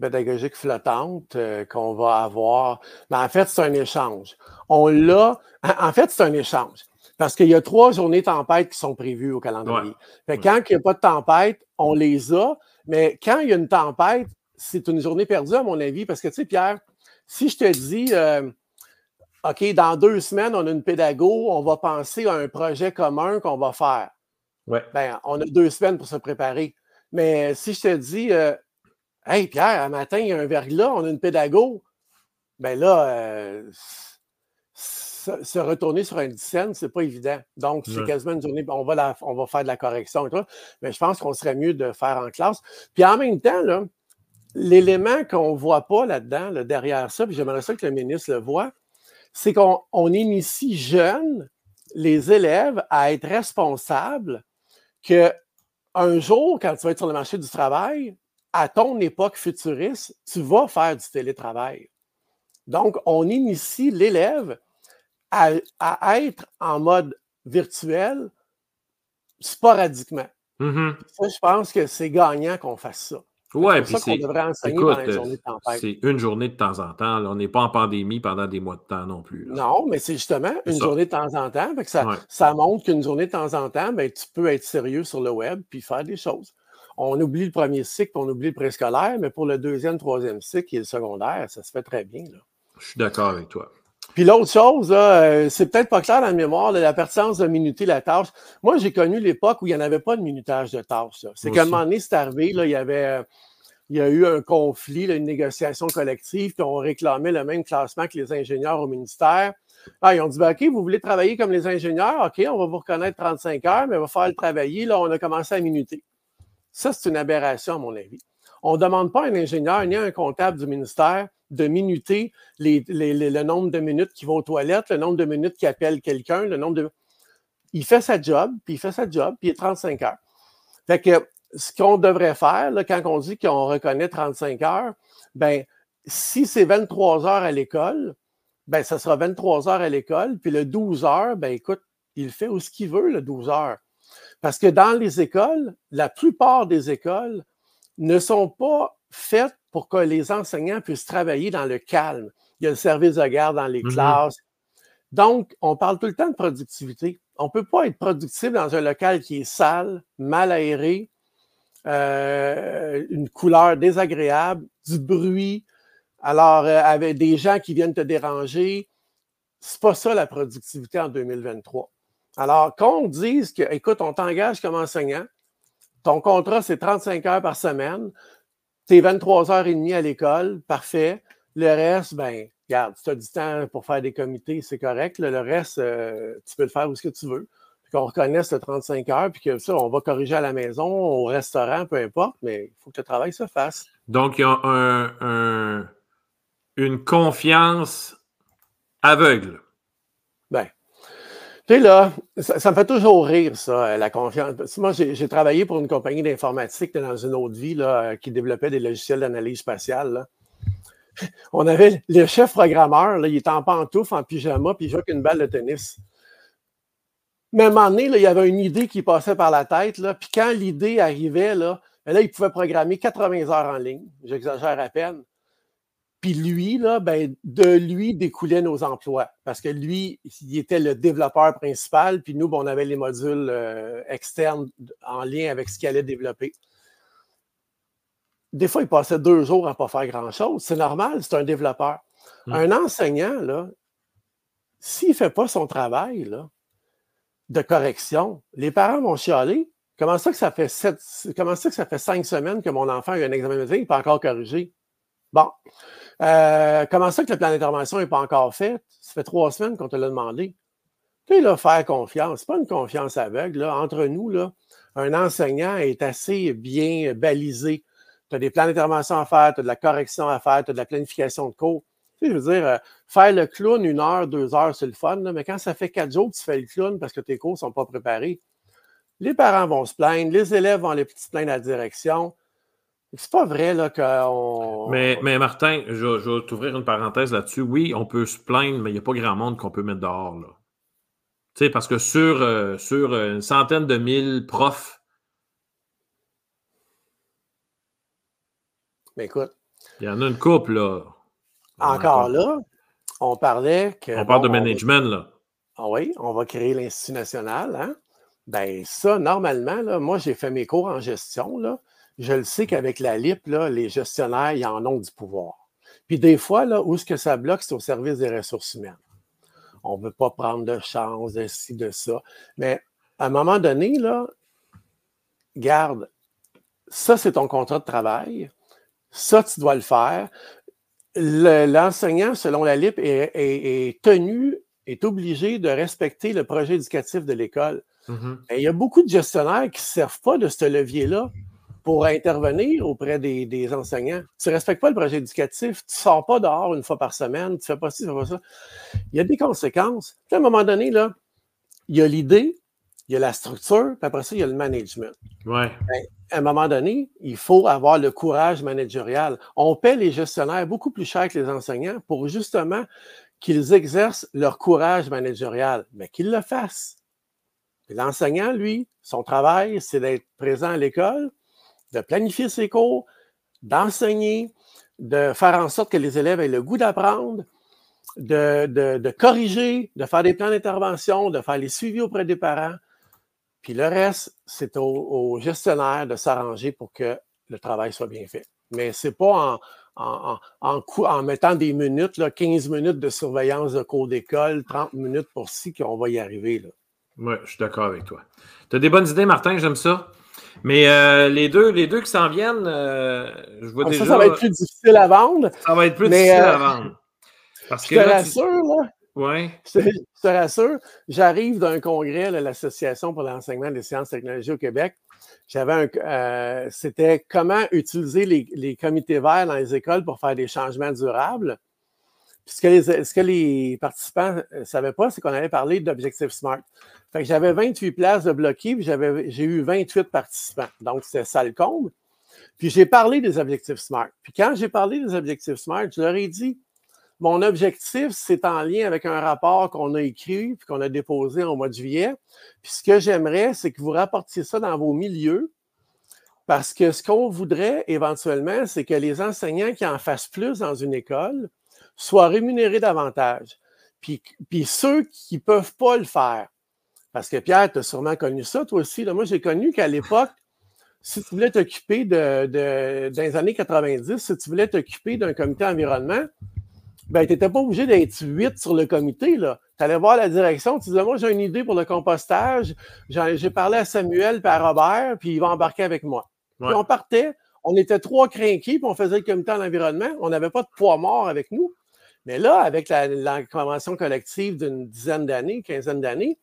pédagogique flottante euh, qu'on va avoir. Mais en fait, c'est un échange. On l'a. En fait, c'est un échange. Parce qu'il y a trois journées tempêtes qui sont prévues au calendrier. Quand il n'y a pas de tempête, on les a. Mais quand il y a une tempête, c'est une journée perdue, à mon avis. Parce que, tu sais, Pierre, si je te dis, euh, OK, dans deux semaines, on a une pédago, on va penser à un projet commun qu'on va faire. Ouais. Ben, on a deux semaines pour se préparer. Mais si je te dis, euh, Hey, Pierre, un matin, il y a un verglas, on a une pédago, ben là, euh, se retourner sur un 10 cents, c'est pas évident. Donc, c'est quasiment une journée, on va, on va faire de la correction et tout, mais je pense qu'on serait mieux de faire en classe. Puis en même temps, l'élément qu'on ne voit pas là-dedans, derrière ça, puis j'aimerais ça que le ministre le voit, c'est qu'on initie jeunes les élèves à être responsables que un jour, quand tu vas être sur le marché du travail, à ton époque futuriste, tu vas faire du télétravail. Donc, on initie l'élève à, être en mode virtuel sporadiquement. Mm-hmm. je pense que c'est gagnant qu'on fasse ça. Oui, puis c'est. C'est une journée de temps en temps. on n'est pas en pandémie pendant des mois de temps non plus. Non, mais c'est justement une journée de temps en temps. ça, ça montre qu'une journée de temps en temps, ben, tu peux être sérieux sur le web puis faire des choses. On oublie le premier cycle, on oublie le préscolaire, mais pour le deuxième, troisième cycle, est le secondaire, ça se fait très bien. Là. Je suis d'accord avec toi. Puis l'autre chose, euh, c'est peut-être pas clair dans la mémoire de la pertinence de minuter la tâche. Moi, j'ai connu l'époque où il n'y en avait pas de minutage de tâche. C'est qu'à un moment donné, c'est arrivé, là, il y avait. Euh, il y a eu un conflit, une négociation collective, puis on réclamait le même classement que les ingénieurs au ministère. Ah, ils ont dit, ben, OK, vous voulez travailler comme les ingénieurs? OK, on va vous reconnaître 35 heures, mais il va falloir le travailler. Là, on a commencé à minuter. Ça, c'est une aberration, à mon avis. On ne demande pas à un ingénieur ni à un comptable du ministère de minuter le nombre de minutes qu'il va aux toilettes, le nombre de minutes qu'il appelle quelqu'un, le nombre de. Il fait sa job, puis il fait sa job, puis il est 35 heures. Fait que ce qu'on devrait faire, quand on dit qu'on reconnaît 35 heures, ben, si c'est 23 heures à l'école, ben, ça sera 23 heures à l'école, puis le 12 heures, ben, écoute, il fait où ce qu'il veut, le 12 heures. Parce que dans les écoles, la plupart des écoles ne sont pas faites pour que les enseignants puissent travailler dans le calme. Il y a le service de garde dans les mm-hmm. classes. Donc, on parle tout le temps de productivité. On ne peut pas être productif dans un local qui est sale, mal aéré, euh, une couleur désagréable, du bruit, alors euh, avec des gens qui viennent te déranger. C'est pas ça la productivité en 2023. Alors, qu'on dise que, écoute, on t'engage comme enseignant, ton contrat, c'est 35 heures par semaine, tu es 23 heures et demie à l'école, parfait. Le reste, ben, regarde, tu as du temps pour faire des comités, c'est correct. Le reste, euh, tu peux le faire où ce que tu veux qu'on reconnaisse le 35 heures, puis que ça, on va corriger à la maison, au restaurant, peu importe, mais il faut que le travail se fasse. Donc, il y a un, une confiance aveugle. Ben, tu sais, là, ça, me fait toujours rire, ça, la confiance. Moi, j'ai travaillé pour une compagnie d'informatique dans une autre vie là, qui développait des logiciels d'analyse spatiale. [LAUGHS] On avait le chef programmeur, là, il était en pantoufle, en pyjama, puis il jouait avec une balle de tennis. Mais à un il y avait une idée qui passait par la tête. Puis quand l'idée arrivait, là, ben là, il pouvait programmer 80 heures en ligne. J'exagère à peine. Puis lui, là, ben, de lui découlaient nos emplois. Parce que lui, il était le développeur principal, puis nous, ben, on avait les modules euh, externes en lien avec ce qu'il allait développer. Des fois, il passait deux jours à ne pas faire grand-chose. C'est normal, c'est un développeur. Mmh. Un enseignant, là, s'il ne fait pas son travail, là, de correction, les parents vont chialer. Comment ça que ça fait sept, comment ça que ça fait cinq semaines que mon enfant a eu un examen médecin, il n'est pas encore corrigé? Bon. Euh, comment ça que le plan d'intervention n'est pas encore fait? Ça fait trois semaines qu'on te l'a demandé. Tu sais, là, faire confiance, c'est pas une confiance aveugle. Là. Entre nous, là, un enseignant est assez bien balisé. Tu as des plans d'intervention à faire, tu as de la correction à faire, tu as de la planification de cours. Tu sais, je veux dire, euh, faire le clown une heure, deux heures, c'est le fun, mais quand ça fait quatre jours que tu fais le clown parce que tes cours ne sont pas préparés, les parents vont se plaindre, les élèves vont aller se plaindre à la direction. C'est pas vrai là, qu'on. Mais, mais Martin, je, je vais t'ouvrir une parenthèse là-dessus. Oui, on peut se plaindre, mais il n'y a pas grand monde qu'on peut mettre dehors. Là. Tu sais, parce que sur, euh, sur une centaine de mille profs. Mais écoute. Il y en a une couple, là. Encore là, on parlait que. On parle de management, là. Ah oui, on va créer l'Institut national. Hein? Ben, ça, normalement, là, moi, j'ai fait mes cours en gestion. Là. Je le sais qu'avec la LIP, là, les gestionnaires, ils en ont du pouvoir. Puis des fois, là, où est-ce que ça bloque, c'est au service des ressources humaines. On ne veut pas prendre de chance, de ci, de ça. Mais à un moment donné, là, garde, ça, c'est ton contrat de travail. Ça, tu dois le faire l'enseignant, selon la LIP, est, tenu, est obligé de respecter le projet éducatif de l'école. Mm-hmm. Il y a beaucoup de gestionnaires qui ne servent pas de ce levier-là pour intervenir auprès des, enseignants. Tu ne respectes pas le projet éducatif, tu ne sors pas dehors une fois par semaine, tu ne fais pas ci, tu ne fais pas ça. Il y a des conséquences. à un moment donné, là, il y a l'idée, il y a la structure, puis après ça, il y a le management. Ouais. Ben, à un moment donné, il faut avoir le courage managérial. On paie les gestionnaires beaucoup plus cher que les enseignants pour justement qu'ils exercent leur courage managérial, mais qu'ils le fassent. L'enseignant, lui, son travail, c'est d'être présent à l'école, de planifier ses cours, d'enseigner, de faire en sorte que les élèves aient le goût d'apprendre, de, corriger, de faire des plans d'intervention, de faire les suivis auprès des parents. Puis le reste, c'est au, gestionnaire de s'arranger pour que le travail soit bien fait. Mais ce n'est pas en, en, mettant des minutes, là, 15 minutes de surveillance de cours d'école, 30 minutes pour ci qu'on va y arriver. Oui, je suis d'accord avec toi. Tu as des bonnes idées, Martin, j'aime ça? Mais euh, les, deux, les deux qui s'en viennent, euh, je vois déjà. Ça, ça va être plus difficile à vendre. Ça va être plus difficile à euh, vendre. Parce je te rassure, là. Oui. Je, te, rassure, j'arrive d'un congrès de l'Association pour l'enseignement des sciences et technologies au Québec. J'avais un. C'était comment utiliser les, comités verts dans les écoles pour faire des changements durables. Puis ce que les, ce que les participants ne savaient pas, c'est qu'on avait parlé d'objectifs SMART. J'avais 28 places de bloquées, puis j'ai eu 28 participants. Donc, c'était ça le comble. Puis j'ai parlé des objectifs SMART. Puis quand j'ai parlé des objectifs SMART, je leur ai dit mon objectif, c'est en lien avec un rapport qu'on a écrit puis qu'on a déposé au mois de juillet. Puis ce que j'aimerais, c'est que vous rapportiez ça dans vos milieux parce que ce qu'on voudrait éventuellement, c'est que les enseignants qui en fassent plus dans une école soient rémunérés davantage. Puis, puis ceux qui ne peuvent pas le faire, parce que Pierre, tu as sûrement connu ça, toi aussi. moi, j'ai connu qu'à l'époque, si tu voulais t'occuper de, de, dans les années 90, si tu voulais t'occuper d'un comité environnement, ben, tu n'étais pas obligé d'être huit sur le comité. Tu allais voir la direction, tu disais, moi, j'ai une idée pour le compostage. J'ai parlé à Samuel et à Robert, puis il va embarquer avec moi. Puis on partait, on était trois crinqués, puis on faisait le comité en environnement. On n'avait pas de poids mort avec nous. Mais là, avec la, convention collective d'une dizaine d'années, quinzaine d'années,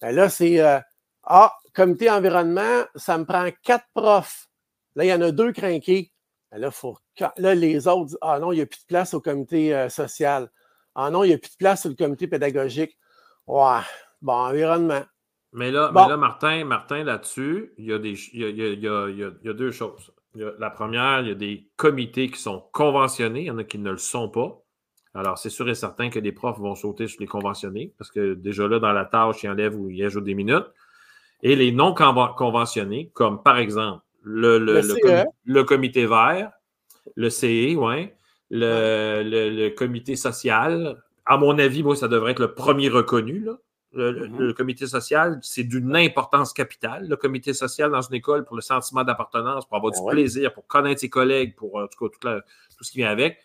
ben là, c'est euh, Ah, comité environnement, ça me prend quatre profs. Là, il y en a deux crinqués. Ben là, faut, là, les autres disent Ah non, il n'y a plus de place au comité euh, social. Ah non, il n'y a plus de place au comité pédagogique. Ouais, bon, environnement. Mais là, là Martin, Martin là-dessus, il y, a des, il, y a, deux choses. la première, il y a des comités qui sont conventionnés, il y en a qui ne le sont pas. Alors, c'est sûr et certain que les profs vont sauter sur les conventionnés, parce que déjà là, dans la tâche, ils enlèvent ou ils ajoutent des minutes. Et les non conventionnés, comme par exemple le, le, le, comité vert, le CE, ouais, le, comité social. À mon avis, moi, ça devrait être le premier reconnu. Là. Le, mm-hmm. comité social, c'est d'une importance capitale. Le comité social dans une école pour le sentiment d'appartenance, pour avoir du ah plaisir, pour connaître ses collègues, pour en tout cas tout, ce qui vient avec.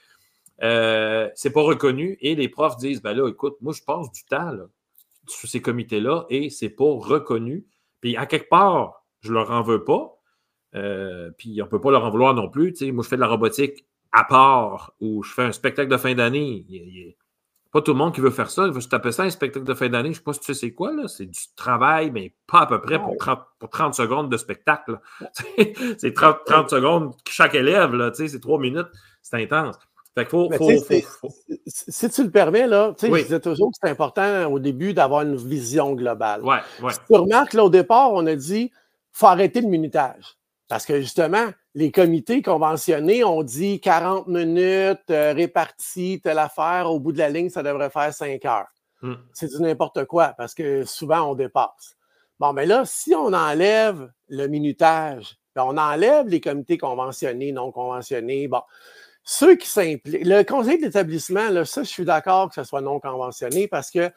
Euh, c'est pas reconnu et les profs disent ben là, écoute, moi, je passe du temps sur ces comités-là et c'est pas reconnu. Puis à quelque part, je leur en veux pas, euh, puis on ne peut pas leur en vouloir non plus. moi, je fais de la robotique à part ou je fais un spectacle de fin d'année. Il pas tout le monde qui veut faire ça. Je taper ça un spectacle de fin d'année. Je ne sais pas si tu sais c'est quoi. C'est du travail, mais pas à peu près pour 30, pour 30 secondes de spectacle. [LAUGHS] c'est 30, secondes chaque élève. C'est trois minutes. C'est intense. Fait faut, Si tu le permets, là, je disais toujours que c'est important au début d'avoir une vision globale. Ouais, ouais. tu remarques, là, au départ, on a dit faut arrêter le minutage. Parce que justement, les comités conventionnés ont dit 40 minutes euh, réparties, telle affaire, au bout de la ligne, ça devrait faire 5 heures. Hmm. C'est du n'importe quoi parce que souvent on dépasse. Bon, mais là, si on enlève le minutage, ben, on enlève les comités conventionnés, non conventionnés, bon, ceux qui s'impliquent, le conseil d'établissement, là, ça, je suis d'accord que ce soit non conventionné parce que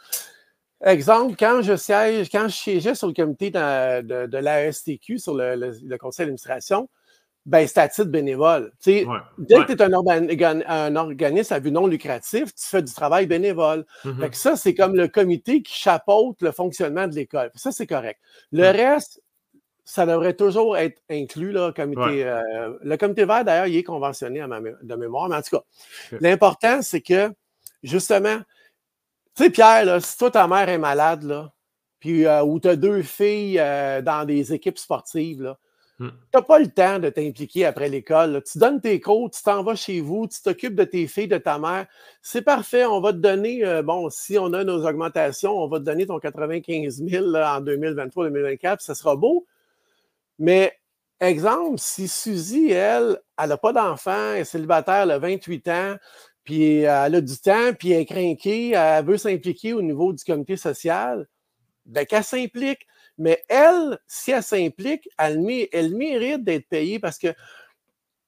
Exemple, quand je siège, quand je siégeais sur le comité de, de, de l'ASTQ, sur le, le, conseil d'administration, ben, c'est à titre bénévole. dès que tu es un, un, organisme à but non lucratif, tu fais du travail bénévole. Mm-hmm. ça, c'est comme le comité qui chapeaute le fonctionnement de l'école. Ça, c'est correct. Le reste, ça devrait toujours être inclus, là, comité. Euh, le comité vert, d'ailleurs, il est conventionné à ma, de mémoire, mais en tout cas, l'important, c'est que, justement, tu sais, Pierre, là, si toi, ta mère est malade, là, puis, euh, ou tu as deux filles euh, dans des équipes sportives, là, Hmm. Tu n'as pas le temps de t'impliquer après l'école. Tu donnes tes cours, tu t'en vas chez vous, tu t'occupes de tes filles, de ta mère. C'est parfait. On va te donner, euh, bon, si on a nos augmentations, on va te donner ton 95 000 en 2023-2024, ça sera beau. Mais, exemple, si Suzy, elle, elle n'a pas d'enfant, elle est célibataire, elle a 28 ans, puis elle a du temps, puis elle est craquée, elle veut s'impliquer au niveau du comité social, bien qu'elle s'implique. Mais elle, si elle s'implique, elle, mérite d'être payée parce que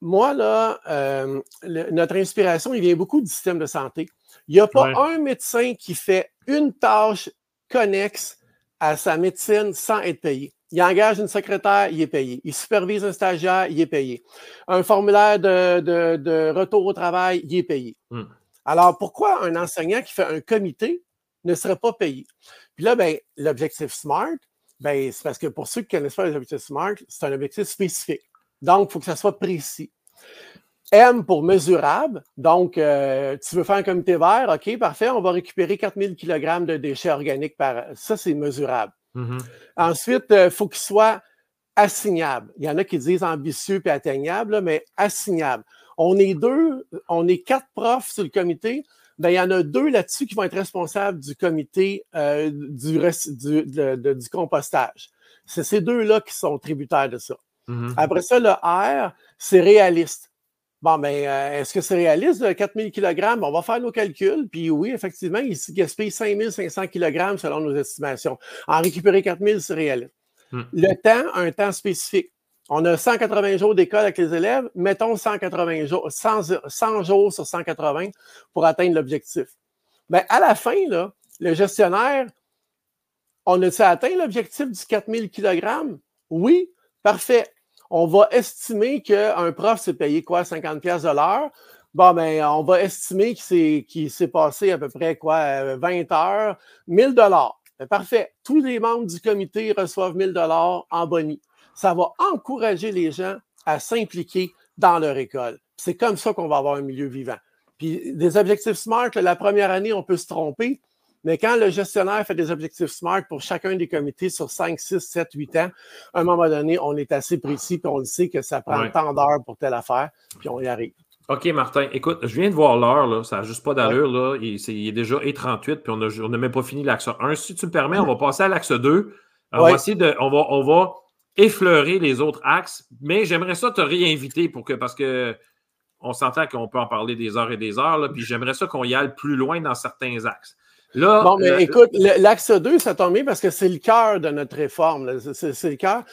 moi, là, euh, notre inspiration, il vient beaucoup du système de santé. Il n'y a pas un médecin qui fait une tâche connexe à sa médecine sans être payé. Il engage une secrétaire, il est payé. Il supervise un stagiaire, il est payé. Un formulaire de, retour au travail, il est payé. Hmm. Alors, pourquoi un enseignant qui fait un comité ne serait pas payé? Puis là, ben, l'objectif SMART, ben, c'est parce que pour ceux qui ne connaissent pas les objectifs SMART, c'est un objectif spécifique. Donc, il faut que ça soit précis. M pour mesurable. Donc, euh, tu veux faire un comité vert, OK, parfait, on va récupérer 4000 kg de déchets organiques par. Ça, c'est mesurable. Mm-hmm. Ensuite, il euh, faut qu'il soit assignable. Il y en a qui disent ambitieux et atteignable, mais assignable. On est deux, on est quatre profs sur le comité ben, il y en a deux là-dessus qui vont être responsables du comité euh, du, du, compostage. C'est ces deux-là qui sont tributaires de ça. Mm-hmm. Après ça, le R, c'est réaliste. Bon, ben, euh, est-ce que c'est réaliste de 4000 kg? On va faire nos calculs. Puis oui, effectivement, il gaspille 5500 kg selon nos estimations. En récupérer 4000, c'est réaliste. Mm. Le temps, un temps spécifique. On a 180 jours d'école avec les élèves, mettons 180 jours, 100, jours sur 180 pour atteindre l'objectif. Mais à la fin, là, le gestionnaire, on a-t-il atteint l'objectif du 4000 kg? Oui, parfait. On va estimer qu'un prof s'est payé quoi, 50 pièces de l'heure? Bon, ben, on va estimer qu'il s'est passé à peu près quoi, 20 heures, 1000 dollars. Ben, parfait. Tous les membres du comité reçoivent 1000 dollars en boni ça va encourager les gens à s'impliquer dans leur école. C'est comme ça qu'on va avoir un milieu vivant. Puis des objectifs SMART, la première année, on peut se tromper, mais quand le gestionnaire fait des objectifs SMART pour chacun des comités sur 5, 6, 7, 8 ans, à un moment donné, on est assez précis, puis on le sait que ça prend tant d'heures pour telle affaire, puis on y arrive. OK, Martin, écoute, je viens de voir l'heure, ça n'a juste pas d'allure, là. Il, est, déjà E38, puis on n'a même pas fini l'axe 1. Si tu me permets, on va passer à l'axe 2. On va essayer de. On va, on va effleurer les autres axes, mais j'aimerais ça te réinviter pour que, parce que on s'entend qu'on peut en parler des heures et des heures, puis j'aimerais ça qu'on y aille plus loin dans certains axes. Là, bon, mais écoute, l'axe 2, ça tombe bien parce que c'est le cœur de notre réforme. C'est le cœur.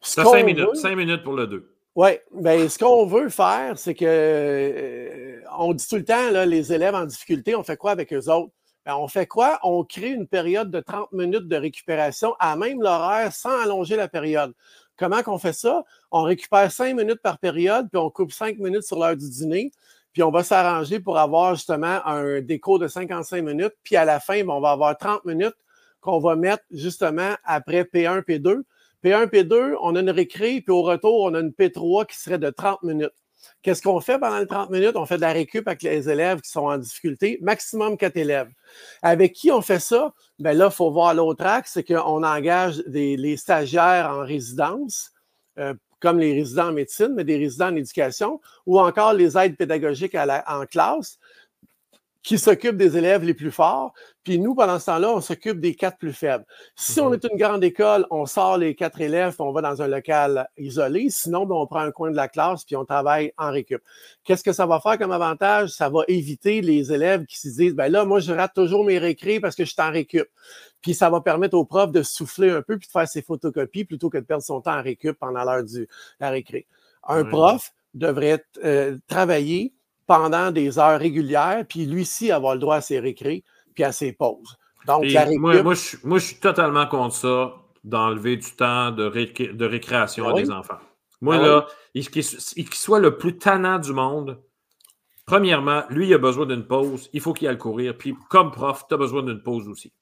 C'est cinq minutes, cinq minutes pour le 2. Oui, bien, ce qu'on veut faire, c'est que euh, on dit tout le temps, là, les élèves en difficulté, on fait quoi avec eux autres? Ben, on fait quoi? On crée une période de 30 minutes de récupération à même l'horaire sans allonger la période. Comment qu'on fait ça? On récupère 5 minutes par période, puis on coupe 5 minutes sur l'heure du dîner, puis on va s'arranger pour avoir justement un déco de 55 minutes, puis à la fin, on va avoir 30 minutes qu'on va mettre justement après P1, P2. P1, P2, on a une récré, puis au retour, on a une P3 qui serait de 30 minutes. Qu'est-ce qu'on fait pendant les 30 minutes? On fait de la récup avec les élèves qui sont en difficulté, maximum 4 élèves. Avec qui on fait ça? Bien là, il faut voir l'autre axe, c'est qu'on engage les stagiaires en résidence, euh, comme les résidents en médecine, mais des résidents en éducation, ou encore les aides pédagogiques en classe qui s'occupe des élèves les plus forts, puis nous, pendant ce temps-là, on s'occupe des quatre plus faibles. Si on mhm. est une grande école, on sort les quatre élèves, on va dans un local isolé. Sinon, ben, on prend un coin de la classe, puis on travaille en récup. Qu'est-ce que ça va faire comme avantage? Ça va éviter les élèves qui se disent, ben là, moi, je rate toujours mes récrés parce que je suis en récup. Puis ça va permettre aux profs de souffler un peu, puis de faire ses photocopies plutôt que de perdre son temps en récup pendant l'heure du la récré. Un prof devrait euh, travailler pendant des heures régulières, puis lui-ci avoir le droit à ses récrés puis à ses pauses. Donc, moi, moi, je, suis totalement contre ça, d'enlever du temps de, de récréation à ben des enfants. Moi, ben là, qu'il soit le plus tannant du monde, premièrement, lui, il a besoin d'une pause, il faut qu'il aille courir. Puis, comme prof, tu as besoin d'une pause aussi.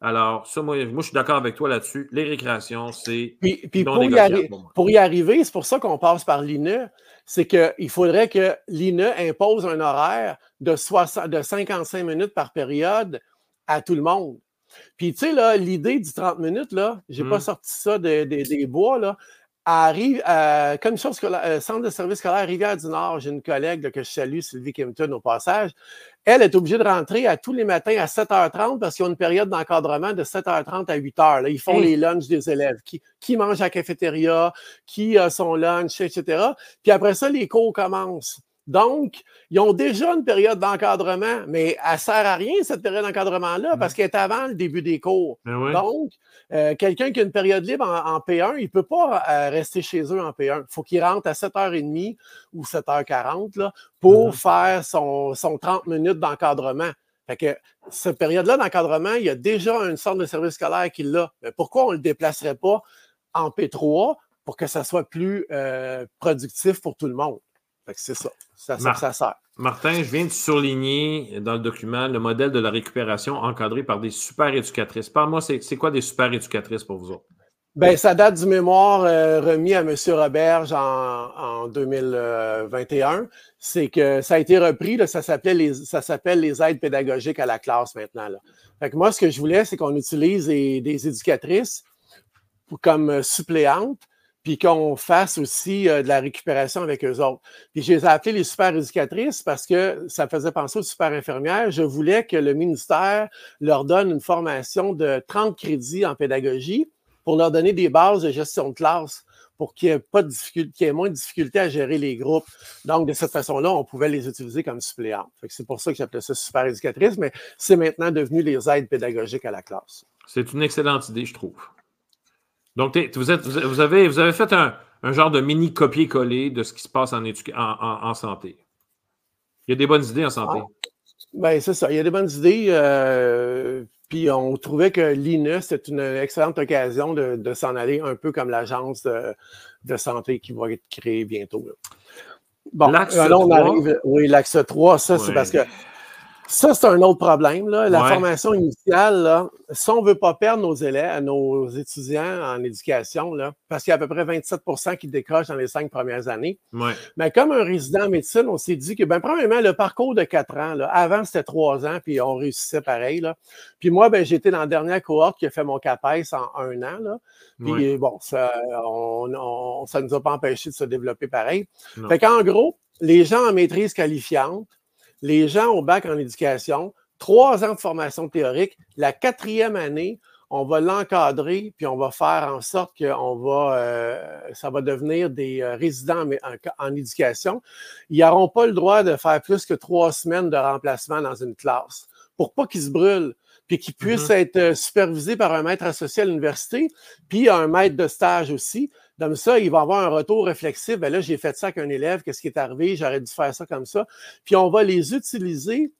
Alors, ça, moi, moi je suis d'accord avec toi là-dessus. Les récréations, c'est. Puis, pour, y pour, y arriver, c'est pour ça qu'on passe par l'INE c'est qu'il faudrait que l'INE impose un horaire de, 55 minutes par période à tout le monde. Puis, tu sais, là, l'idée du 30 minutes, là, j'ai n'ai pas hmm. sorti ça des bois, là. à, à commission scolaire, centre de service scolaire Rivière-du-Nord, j'ai une collègue que je salue, Sylvie Kempton, au passage. Elle est obligée de rentrer à tous les matins à 7h30 parce qu'ils ont une période d'encadrement de 7h30 à 8h. Là. Ils font les lunchs des élèves. Qui, qui mange à la cafétéria, qui a son lunch, etc. Puis après ça, les cours commencent. Donc, ils ont déjà une période d'encadrement, mais elle ne sert à rien, cette période d'encadrement-là, parce qu'elle est avant le début des cours. Ben Donc, euh, quelqu'un qui a une période libre en, P1, il ne peut pas euh, rester chez eux en P1. Il faut qu'il rentre à 7h30 ou 7h40 là, pour mm-hmm. faire son, son 30 minutes d'encadrement. Fait que cette période-là d'encadrement, il y a déjà une sorte de service scolaire qui l'a. Mais pourquoi on ne le déplacerait pas en P3 pour que ça soit plus euh, productif pour tout le monde? C'est ça. Ça, ça, sert. Martin, je viens de souligner dans le document le modèle de la récupération encadré par des super éducatrices. Parle-moi, c'est quoi des super éducatrices pour vous autres? Ben, ça date du mémoire euh, remis à M. Roberge en, 2021. C'est que ça a été repris, là, ça s'appelle les, ça s'appelle les aides pédagogiques à la classe maintenant. Là. Fait que moi, ce que je voulais, c'est qu'on utilise des, éducatrices comme suppléantes puis qu'on fasse aussi euh, de la récupération avec eux autres. Puis je les ai les super éducatrices parce que ça faisait penser aux super infirmières. Je voulais que le ministère leur donne une formation de 30 crédits en pédagogie pour leur donner des bases de gestion de classe pour qu'il n'y ait, pas de difficulté, qu'il y ait moins de difficultés à gérer les groupes. Donc, de cette façon-là, on pouvait les utiliser comme suppléants. C'est pour ça que j'appelais ça super éducatrice, mais c'est maintenant devenu les aides pédagogiques à la classe. C'est une excellente idée, je trouve. Donc, vous, êtes, vous, avez, vous avez fait un, genre de mini copier-coller de ce qui se passe en, en, santé. Il y a des bonnes idées en santé. Ah. Ben, c'est ça. Il y a des bonnes idées. Euh, puis on trouvait que l'INE, c'est une excellente occasion de, s'en aller un peu comme l'agence de, santé qui va être créée bientôt. Bon, l'axe on arrive. Oui, l'axe 3, ça, c'est parce que ça, c'est un autre problème. Là. La formation initiale, là, si on ne veut pas perdre nos élèves, nos étudiants en éducation, là, parce qu'il y a à peu près 27% qui décrochent dans les cinq premières années. Mais comme un résident en médecine, on s'est dit que, ben, premièrement, le parcours de quatre ans, là, avant c'était trois ans, puis on réussissait pareil. Là. Puis moi, ben, j'étais dans la dernière cohorte qui a fait mon CAPES en un an. Là. Puis bon, ça ne nous a pas empêché de se développer pareil. Fait qu'en gros, les gens en maîtrise qualifiante, les gens au bac en éducation, trois ans de formation théorique, la quatrième année, on va l'encadrer, puis on va faire en sorte que va, euh, ça va devenir des euh, résidents en, éducation. Ils n'auront pas le droit de faire plus que trois semaines de remplacement dans une classe pour pas qu'ils se brûlent, puis qu'ils puissent mm-hmm. être euh, supervisés par un maître associé à l'université, puis un maître de stage aussi. Comme ça, il va avoir un retour réflexif. Ben là, j'ai fait ça avec un élève, qu'est-ce qui est arrivé? J'aurais dû faire ça comme ça. Puis on va les utiliser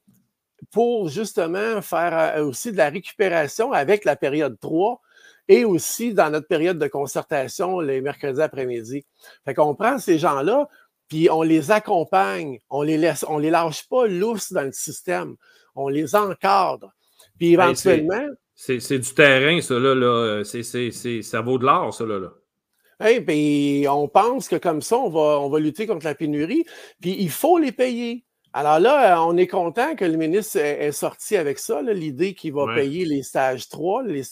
pour justement faire euh, aussi de la récupération avec la période 3 et aussi dans notre période de concertation les mercredis après-midi. Fait qu'on prend ces gens-là, puis on les accompagne, on les laisse, on les lâche pas lousses dans le système, on les encadre. Puis éventuellement. c'est du terrain, ça, là. là. ça vaut de l'or, ça, là. là. Hey, on pense que comme ça, on va, on va lutter contre la pénurie, puis il faut les payer. Alors là, euh, on est content que le ministre est sorti avec ça, l'idée qu'il va payer les stages 3. Les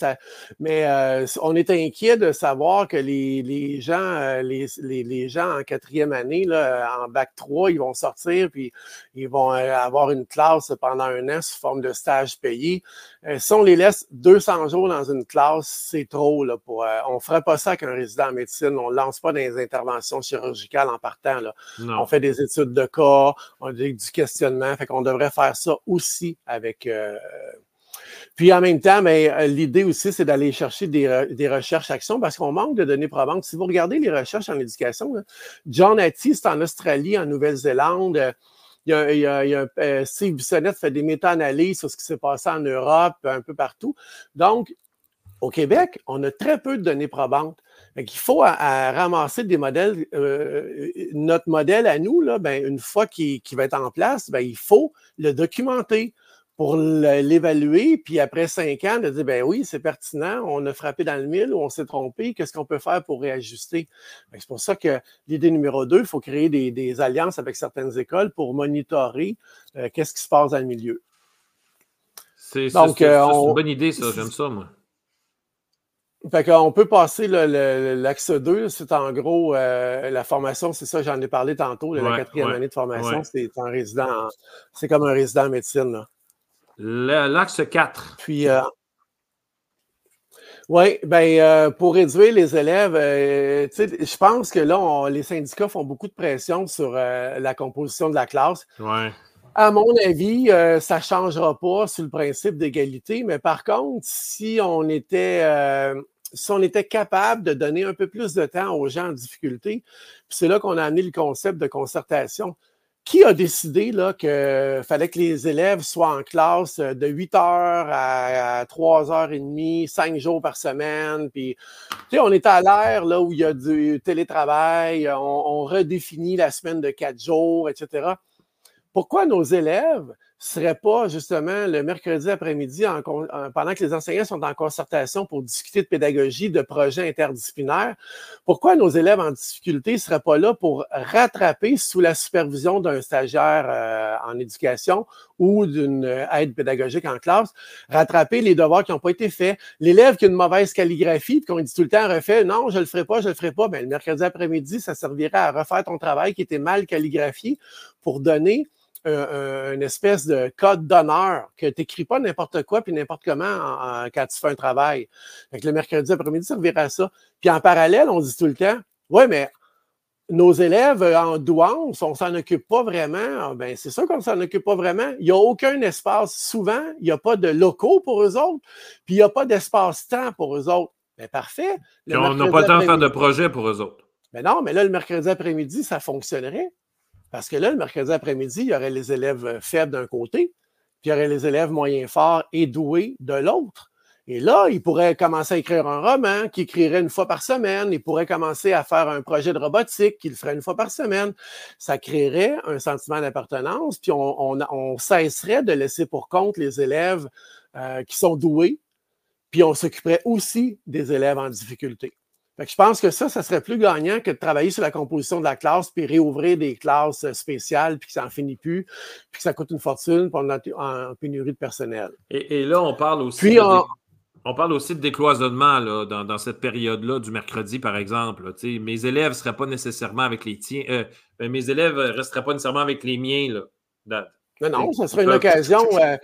Mais euh, on est inquiet de savoir que les, gens, euh, les, gens en quatrième année, là, en bac 3, ils vont sortir puis ils vont avoir une classe pendant un an sous forme de stage payé. si on les laisse 200 jours dans une classe, c'est trop. Là, pour, on ne ferait pas ça avec un résident en médecine. On ne lance pas des interventions chirurgicales en partant. Là. On fait des études de cas, on a du questionnement. Fait qu'on devrait faire ça aussi avec. Euh, puis en même temps, mais euh, l'idée aussi, c'est d'aller chercher des, des recherches-actions parce qu'on manque de données probantes. Si vous regardez les recherches en éducation, John Hattie, en Australie, en Nouvelle-Zélande. A, il y a, euh, Steve Bissonnette fait des méta-analyses sur ce qui s'est passé en Europe, un peu partout. Donc, au Québec, on a très peu de données probantes. Il faut ramasser des modèles. Euh, notre modèle à nous, là, ben, une fois qu'il va être en place, ben, il faut le documenter pour l'évaluer, puis après cinq ans, de dire, ben oui, c'est pertinent, on a frappé dans le mille ou on s'est trompé, qu'est-ce qu'on peut faire pour réajuster? Ben, c'est pour ça que l'idée numéro deux, il faut créer des, alliances avec certaines écoles pour monitorer euh, qu'est-ce qui se passe dans le milieu. C'est euh, une bonne idée, ça, j'aime ça, moi. Fait qu'on peut passer l'axe 2, c'est en gros euh, la formation, c'est ça, j'en ai parlé tantôt, la quatrième année de formation, c'est un résident, c'est comme un résident en médecine. L'axe 4. Puis, euh, oui, ben, euh, pour réduire les élèves, je pense que là, les syndicats font beaucoup de pression sur la composition de la classe. À mon avis, ça ne changera pas sur le principe d'égalité, mais par contre, si on était si on était capable de donner un peu plus de temps aux gens en difficulté, c'est là qu'on a amené le concept de concertation. Qui a décidé qu'il fallait que les élèves soient en classe euh, de 8 heures à 3 heures et demie, 5 jours par semaine? Puis, on est à l'ère là, où il y a du télétravail, on, on redéfinit la semaine de 4 jours, etc. Pourquoi nos élèves serait pas justement le mercredi après-midi pendant que les enseignants sont en concertation pour discuter de pédagogie, de projets interdisciplinaires? Pourquoi nos élèves en difficulté ne seraient pas là pour rattraper sous la supervision d'un stagiaire euh, en éducation ou d'une aide pédagogique en classe, rattraper les devoirs qui n'ont pas été faits? L'élève qui a une mauvaise calligraphie, qu'on dit tout le temps refait, non, je ne le ferai pas, je ne le ferai pas, bien, le mercredi après-midi, ça servirait à refaire ton travail qui était mal calligraphié pour donner une espèce de code d'honneur que tu n'écris pas n'importe quoi puis n'importe comment quand tu fais un travail. Fait le mercredi après-midi, ça reviendra à ça. Puis en parallèle, on dit tout le temps, ouais, mais nos élèves en douance, on s'en occupe pas vraiment. Ben, c'est sûr qu'on s'en occupe pas vraiment. Il n'y a aucun espace. Souvent, il n'y a pas de locaux pour eux autres, puis il n'y a pas d'espace-temps pour eux autres. Ben, parfait. on n'a pas le temps de faire de projet pour eux autres. Mais ben non, mais là, le mercredi après-midi, ça fonctionnerait. Parce que là, le mercredi après-midi, il y aurait les élèves euh, faibles d'un côté, puis il y aurait les élèves moyens forts et doués de l'autre. Et là, il pourrait commencer à écrire un roman qu'il écrirait une fois par semaine. Il pourrait commencer à faire un projet de robotique qu'il ferait une fois par semaine. Ça créerait un sentiment d'appartenance, puis on, cesserait de laisser pour compte les élèves euh, qui sont doués, puis on s'occuperait aussi des élèves en difficulté je pense que ça, ça serait plus gagnant que de travailler sur la composition de la classe puis réouvrir des classes euh, spéciales puis que ça n'en finit plus, puis que ça coûte une fortune pour en pénurie de personnel. Et, là, on parle aussi. de, on... parle aussi de décloisonnement là, dans, cette période-là du mercredi, par exemple. mes élèves ne seraient pas nécessairement avec les tiens. Euh, ben, mes élèves ne resteraient pas nécessairement avec les miens. Là, non, non, ce serait une occasion euh,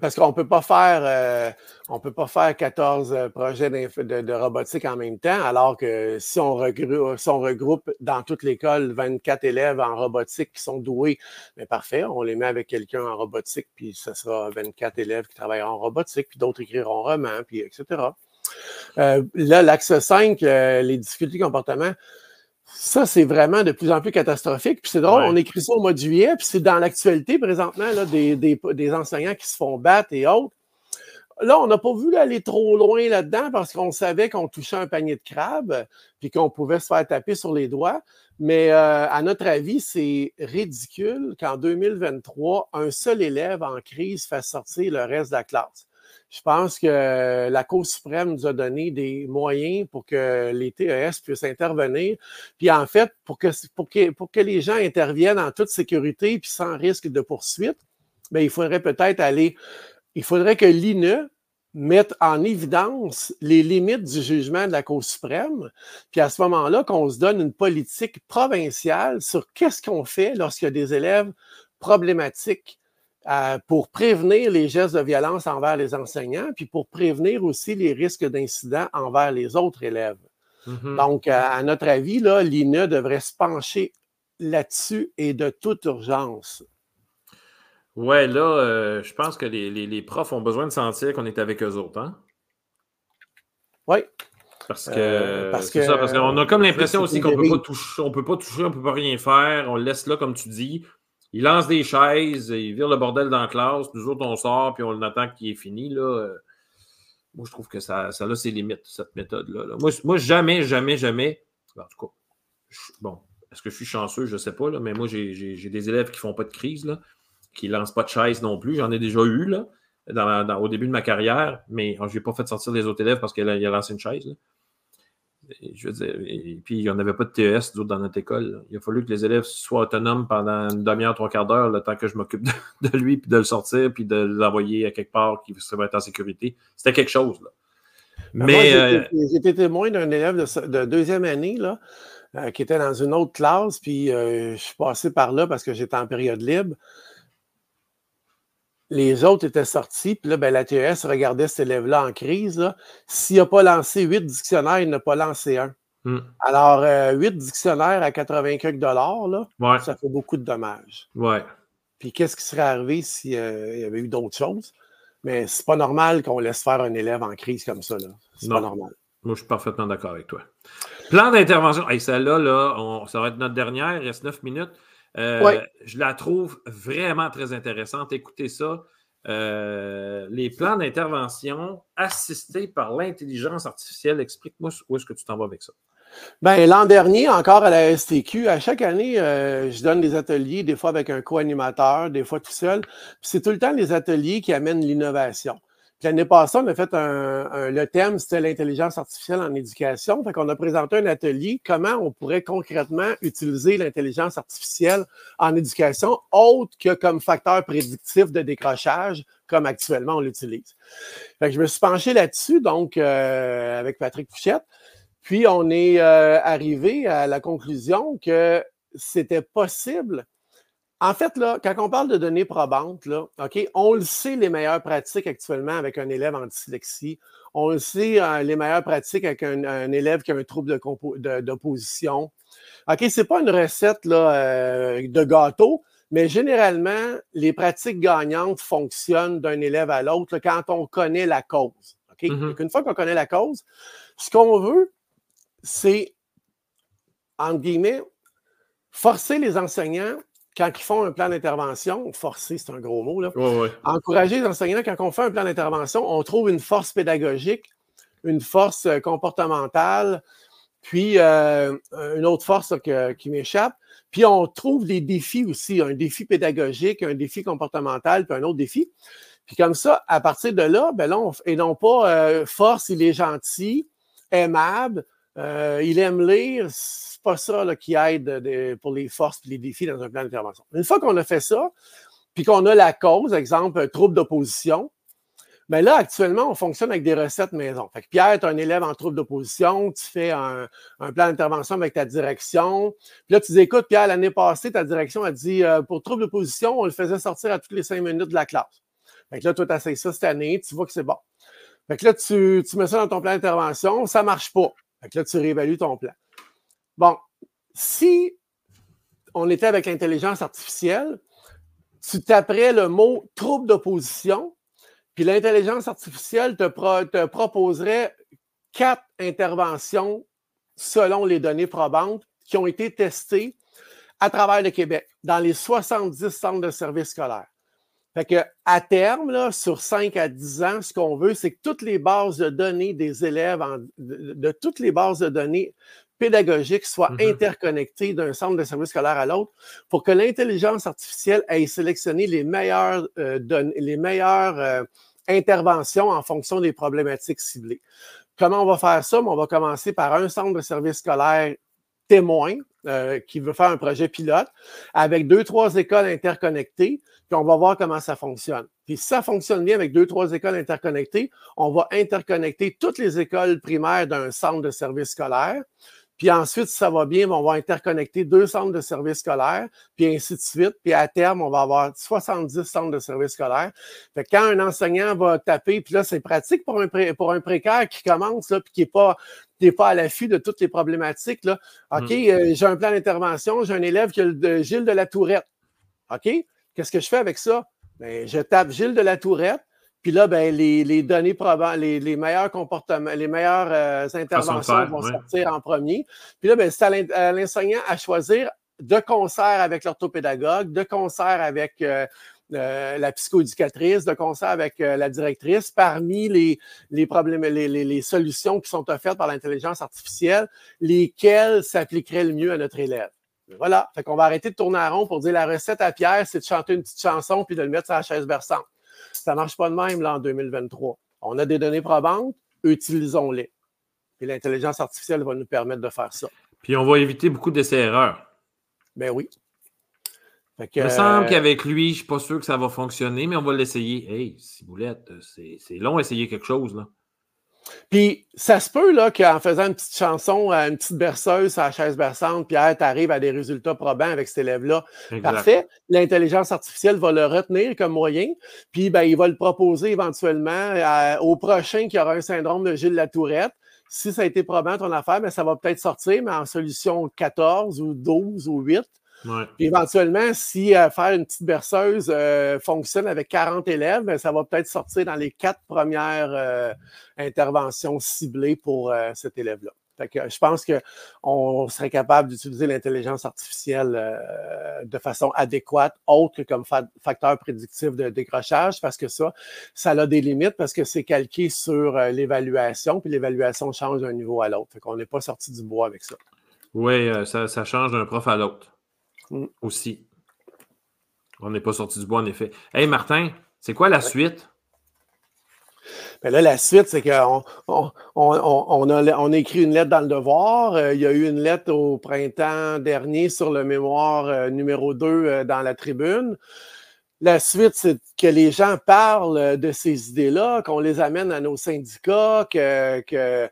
parce qu'on ne peut pas faire euh, on peut pas faire 14 euh, projets de, robotique en même temps, alors que si on regroupe, si on regroupe dans toute l'école 24 élèves en robotique qui sont doués, mais parfait, on les met avec quelqu'un en robotique, puis ce sera 24 élèves qui travailleront en robotique, puis d'autres écriront roman, puis etc. là, l'axe 5, les difficultés comportement, ça, c'est vraiment de plus en plus catastrophique. Puis c'est drôle, on écrit ça au mois de juillet, puis c'est dans l'actualité présentement là, des, des, enseignants qui se font battre et autres. Là, on n'a pas voulu aller trop loin là-dedans parce qu'on savait qu'on touchait un panier de crabes puis qu'on pouvait se faire taper sur les doigts. Mais euh, à notre avis, c'est ridicule qu'en 2023, un seul élève en crise fasse sortir le reste de la classe. Je pense que la Cour suprême nous a donné des moyens pour que les TES puissent intervenir. Puis en fait, pour que, les gens interviennent en toute sécurité puis sans risque de poursuite, bien, il faudrait peut-être aller, il faudrait que l'INE mette en évidence les limites du jugement de la Cour suprême, puis à ce moment-là, qu'on se donne une politique provinciale sur qu'est-ce qu'on fait lorsqu'il y a des élèves problématiques pour prévenir les gestes de violence envers les enseignants, puis pour prévenir aussi les risques d'incidents envers les autres élèves. Mm-hmm. Donc, à, notre avis, l'INE devrait se pencher là-dessus et de toute urgence. Ouais, là, euh, je pense que les, profs ont besoin de sentir qu'on est avec eux autres, hein? Oui. Parce que, euh, parce que ça, parce qu'on a comme l'impression aussi qu'on ne peut pas toucher, on peut pas toucher, on peut pas rien faire, on le laisse là, comme tu dis. Il lance des chaises, il vire le bordel dans la classe, nous autres, on sort, puis on attend qu'il est fini. Là. Euh, moi, je trouve que ça, ça a ses limites, cette méthode-là. Moi, jamais, jamais, jamais. En tout cas, bon, est-ce que je suis chanceux? Je ne sais pas, là, mais moi, j'ai des élèves qui ne font pas de crise, là, qui ne lancent pas de chaise non plus. J'en ai déjà eu au début de ma carrière, mais je n'ai pas fait sortir les autres élèves parce qu'il a, a lancé une chaise. Je veux dire, et puis il n'y en avait pas de TES dans notre école. Il a fallu que les élèves soient autonomes pendant une demi-heure, trois quarts d'heure, le temps que je m'occupe de, lui, puis de le sortir, puis de l'envoyer à quelque part qui serait en sécurité. C'était quelque chose. Là. Mais j'ai été témoin d'un élève de, deuxième année là, qui était dans une autre classe, puis je suis passé par là parce que j'étais en période libre les autres étaient sortis, puis là, ben, la TES regardait cet élève-là en crise. S'il n'a pas lancé huit dictionnaires, il n'a pas lancé un. Hmm. Alors, euh, huit dictionnaires à 80 quelques dollars, là, ça fait beaucoup de dommages. Ouais. Puis qu'est-ce qui serait arrivé s'il euh, y avait eu d'autres choses? Mais c'est pas normal qu'on laisse faire un élève en crise comme ça. C'est pas normal. Moi, je suis parfaitement d'accord avec toi. Plan d'intervention. Hey, celle-là, là, ça va être notre dernière. Il reste neuf minutes. Euh, je la trouve vraiment très intéressante. Écoutez ça. Euh, les plans d'intervention assistés par l'intelligence artificielle. Explique-moi où est-ce que tu t'en vas avec ça? Ben, l'an dernier, encore à la STQ, à chaque année, euh, je donne des ateliers, des fois avec un co-animateur, des fois tout seul. C'est tout le temps les ateliers qui amènent l'innovation. L'année passée, on a fait un, le thème, c'était l'intelligence artificielle en éducation. Fait qu'on a présenté un atelier, comment on pourrait concrètement utiliser l'intelligence artificielle en éducation, autre que comme facteur prédictif de décrochage, comme actuellement on l'utilise. Fait que je me suis penché là-dessus, donc, euh, avec Patrick Pouchette. Puis, on est euh, arrivé à la conclusion que c'était possible en fait, là, quand on parle de données probantes, là, on le sait les meilleures pratiques actuellement avec un élève en dyslexie. On le sait euh, les meilleures pratiques avec un, élève qui a un trouble d'opposition. OK, ce n'est pas une recette là, euh, de gâteau, mais généralement, les pratiques gagnantes fonctionnent d'un élève à l'autre quand on connaît la cause. Mm-hmm. Une fois qu'on connaît la cause, ce qu'on veut, c'est, entre guillemets, forcer les enseignants quand ils font un plan d'intervention, forcer, c'est un gros mot, là, encourager les enseignants, quand on fait un plan d'intervention, on trouve une force pédagogique, une force euh, comportementale, puis euh, une autre force qui m'échappe. Puis on trouve des défis aussi, un défi pédagogique, un défi comportemental, puis un autre défi. Puis comme ça, à partir de là, ben là et non pas euh, force, il est gentil, aimable, il aime lire, pas ça qui aide pour les forces et les défis dans un plan d'intervention. Une fois qu'on a fait ça, puis qu'on a la cause, exemple, trouble d'opposition, mais ben là, actuellement, on fonctionne avec des recettes maison. Fait que Pierre, tu es un élève en trouble d'opposition, tu fais un, plan d'intervention avec ta direction. Puis là, tu dis, écoute, Pierre, l'année passée, ta direction a dit, euh, pour trouble d'opposition, on le faisait sortir à toutes les cinq minutes de la classe. Fait que là, toi, tu essayes ça cette année, tu vois que c'est bon. Fait que là, tu, tu mets ça dans ton plan d'intervention, ça marche pas. Fait que là, tu réévalues ton plan. Bon, si on était avec l'intelligence artificielle, tu taperais le mot trouble d'opposition, puis l'intelligence artificielle te, proposerait quatre interventions selon les données probantes qui ont été testées à travers le Québec, dans les 70 centres de services scolaires. Fait que, à terme, là, sur 5 à 10 ans, ce qu'on veut, c'est que toutes les bases de données des élèves, de, toutes les bases de données pédagogiques soient mm-hmm. interconnectées d'un centre de service scolaire à l'autre pour que l'intelligence artificielle ait sélectionné les meilleures, euh, les meilleures euh, interventions en fonction des problématiques ciblées. Comment on va faire ça? On va commencer par un centre de service scolaire témoin euh, qui veut faire un projet pilote avec deux, trois écoles interconnectées, puis on va voir comment ça fonctionne. Puis si ça fonctionne bien avec deux, trois écoles interconnectées, on va interconnecter toutes les écoles primaires d'un centre de service scolaire. Puis ensuite, si ça va bien, on va interconnecter deux centres de services scolaires, puis ainsi de suite. Puis à terme, on va avoir 70 centres de services scolaires. Fait quand un enseignant va taper, puis là, c'est pratique pour un, pour un précaire qui commence, là, puis qui n'est pas, pas à l'affût de toutes les problématiques. Là. OK, mm. euh, j'ai un plan d'intervention, j'ai un élève qui a le Gilles de la Tourette. OK, qu'est-ce que je fais avec ça? Bien, je tape Gilles de la Tourette. Puis là, ben, les, données probantes, les, meilleurs comportements, les meilleures euh, interventions vont sortir en premier. Puis là, ben, c'est à l'enseignant à choisir de concert avec l'orthopédagogue, de concert avec euh, euh, la psychoéducatrice, de concert avec la directrice, parmi les, les problèmes, les, les, solutions qui sont offertes par l'intelligence artificielle, lesquelles s'appliqueraient le mieux à notre élève? Voilà. Fait qu'on va arrêter de tourner à rond pour dire la recette à Pierre, c'est de chanter une petite chanson puis de le mettre sur la chaise berçante. Ça ne marche pas de même là, en 2023. On a des données probantes, utilisons-les. Et l'intelligence artificielle va nous permettre de faire ça. Puis on va éviter beaucoup d'essais-erreurs. Ben oui. Il me semble qu'avec lui, je ne suis pas sûr que ça va fonctionner, mais on va l'essayer. Hey, Ciboulette, c'est long d'essayer quelque chose, là. Puis, ça se peut là, qu'en faisant une petite chanson, euh, une petite berceuse à la chaise berçante, Pierre, tu arrives à des résultats probants avec cet élève-là. Parfait. L'intelligence artificielle va le retenir comme moyen, puis ben, il va le proposer éventuellement au prochain qui aura un syndrome de Gilles Latourette. Si ça a été probant ton affaire, mais ben, ça va peut-être sortir, mais en solution 14 ou 12 ou 8. Puis éventuellement, si euh, faire une petite berceuse euh, fonctionne avec 40 élèves, ben, ça va peut-être sortir dans les quatre premières euh, interventions ciblées pour cet élève-là. je pense qu'on serait capable d'utiliser l'intelligence artificielle de façon adéquate, autre que comme facteur prédictif de décrochage, parce que ça, ça a des limites parce que c'est calqué sur l'évaluation, puis l'évaluation change d'un niveau à l'autre. On n'est pas sorti du bois avec ça. Oui, ça, ça change d'un prof à l'autre. Mm. Aussi. On n'est pas sorti du bois, en effet. Hey, Martin, c'est quoi la suite? Ben là, la suite, c'est qu'on on, on, a, écrit une lettre dans le devoir. Euh, il y a eu une lettre au printemps dernier sur le mémoire euh, numéro 2 euh, dans la tribune. La suite, c'est que les gens parlent de ces idées-là, qu'on les amène à nos syndicats, que, que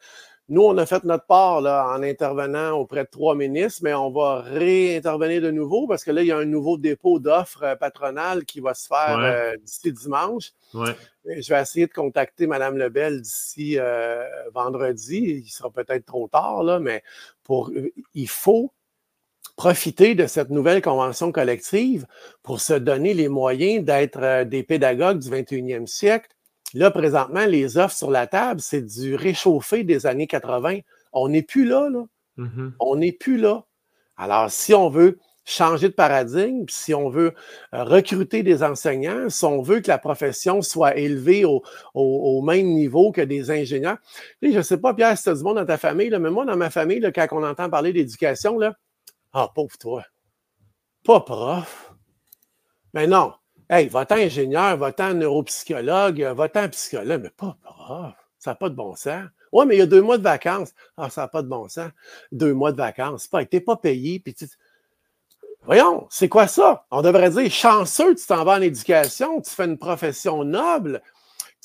nous, on a fait notre part là, en intervenant auprès de trois ministres, mais on va réintervenir de nouveau parce que là, il y a un nouveau dépôt d'offres euh, patronales qui va se faire euh, d'ici dimanche. Je vais essayer de contacter Mme Lebel d'ici euh, vendredi. Il sera peut-être trop tard, là, mais pour, il faut profiter de cette nouvelle convention collective pour se donner les moyens d'être des pédagogues du 21e siècle Là, présentement, les offres sur la table, c'est du réchauffé des années 80. On n'est plus là, là. Mm-hmm. On n'est plus là. Alors, si on veut changer de paradigme, si on veut euh, recruter des enseignants, si on veut que la profession soit élevée au, même niveau que des ingénieurs. je ne sais pas, Pierre, si tu as du monde dans ta famille, mais moi, dans ma famille, quand on entend parler d'éducation, là, ah, pauvre toi, pas prof. Mais non, Hey, va-t'en ingénieur, va-t'en neuropsychologue, va-t'en psychologue, mais pas prof. Ça n'a pas de bon sens. Oui, mais il y a deux mois de vacances. Ah, ça n'a pas de bon sens. Deux mois de vacances. Pas, t'es pas payé. Puis Voyons, c'est quoi ça? On devrait dire chanceux, tu t'en vas en éducation, tu fais une profession noble,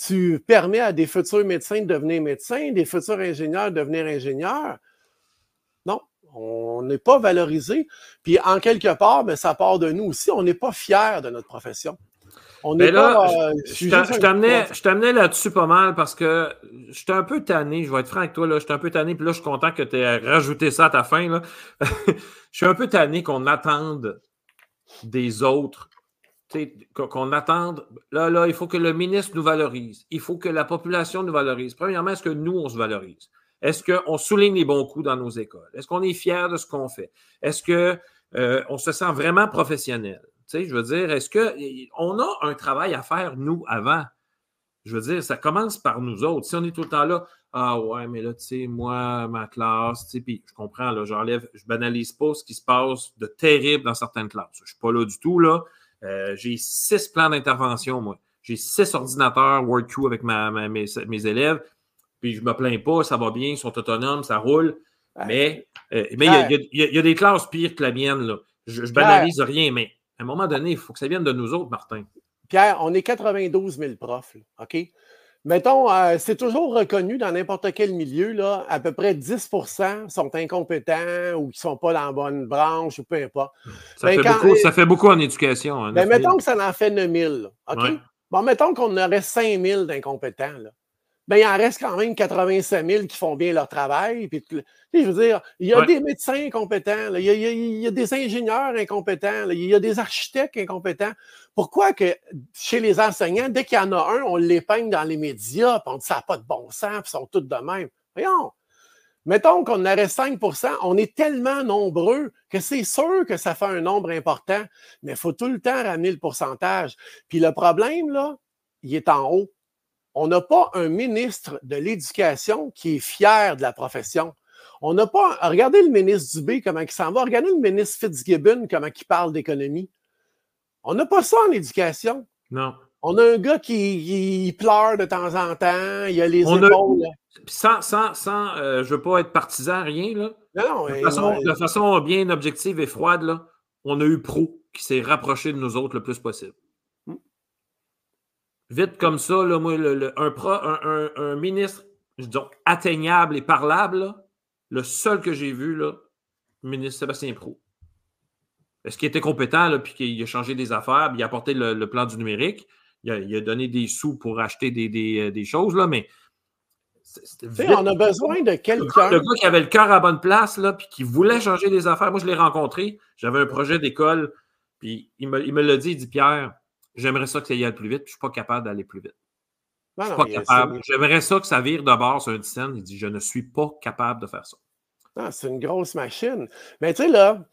tu permets à des futurs médecins de devenir médecins, des futurs ingénieurs de devenir ingénieurs. On n'est pas valorisé. Puis en quelque part, mais ben, ça part de nous aussi. On n'est pas fiers de notre profession. On mais là, euh, je t'amenais là-dessus pas mal parce que j'étais un peu tanné, je vais être franc avec toi, là, j'étais un peu tanné, puis là, je suis content que tu aies rajouté ça à ta fin. [LAUGHS] je suis un peu tanné qu'on attende des autres, qu'on attende. Là, là, il faut que le ministre nous valorise, il faut que la population nous valorise. Premièrement, est-ce que nous, on se valorise? Est-ce qu'on souligne les bons coups dans nos écoles? Est-ce qu'on est fier de ce qu'on fait? Est-ce qu'on euh, se sent vraiment professionnel? Tu sais, je veux dire, est-ce qu'on a un travail à faire, nous, avant? Je veux dire, ça commence par nous autres. Si on est tout le temps là, ah ouais, mais là, tu sais, moi, ma classe, tu sais, puis je comprends, là, j'enlève, je banalise pas ce qui se passe de terrible dans certaines classes. Je suis pas là du tout, là. Euh, j'ai six plans d'intervention, moi. J'ai six ordinateurs WordQ avec mes élèves. Puis je me plains pas, ça va bien, ils sont autonomes, ça roule. Mais euh, mais il y, a des classes pires que la mienne. Là. Je, ne banalise rien, mais à un moment donné, il faut que ça vienne de nous autres, Martin. Pierre, on est 92 000 profs, OK? Mettons, euh, c'est toujours reconnu dans n'importe quel milieu, là, à peu près 10% sont incompétents ou qui ne sont pas dans la bonne branche ou peu importe. Ça, ben, fait, beaucoup, ça fait beaucoup en éducation. Hein, ben, mettons que ça en fait 9 000, OK? Bon, mettons qu'on aurait 5 000 d'incompétents ben, il en reste quand même 85 000 qui font bien leur travail. Puis, je veux dire, il y a des médecins incompétents, il, y a, des ingénieurs incompétents, il y a des architectes incompétents. Pourquoi que chez les enseignants, dès qu'il y en a un, on peigne dans les médias, puis on dit ça n'a pas de bon sens, puis ils sont tous de même? Voyons. Mettons qu'on aurait 5% on est tellement nombreux que c'est sûr que ça fait un nombre important, mais il faut tout le temps ramener le pourcentage. Puis le problème, là, il est en haut on n'a pas un ministre de l'Éducation qui est fier de la profession. On n'a pas. Regardez le ministre Dubé, comment il s'en va. Regardez le ministre Fitzgibbon, comment il parle d'économie. On n'a pas ça en éducation. Non. On a un gars qui, pleure de temps en temps, il a les épaules. Sans, sans, sans euh, je ne veux pas être partisan, rien, là. Non, non. De façon, bien objective et froide, là, on a eu Pro qui s'est rapproché de nous autres le plus possible. Vite comme ça, là, moi, un, un, ministre donc, atteignable et parlable, le seul que j'ai vu, là, le ministre Sébastien Pro. Est-ce qu'il était compétent, là, puis qu'il a changé des affaires, puis il a apporté le, plan du numérique, il a, donné des sous pour acheter des, des choses, là, mais on a besoin de quelqu'un. Le gars qui avait le cœur à bonne place, là, puis qui voulait changer des affaires. Moi, je l'ai rencontré. J'avais un projet d'école, puis il me, il me l'a dit. Il dit Pierre, j'aimerais ça que ça y aille plus vite, puis je ne suis pas capable d'aller plus vite. je suis pas capable. J'aimerais ça que ça vire de bord sur un scène. Il dit Je ne suis pas capable de faire ça. c'est une grosse machine. Mais tu sais, là,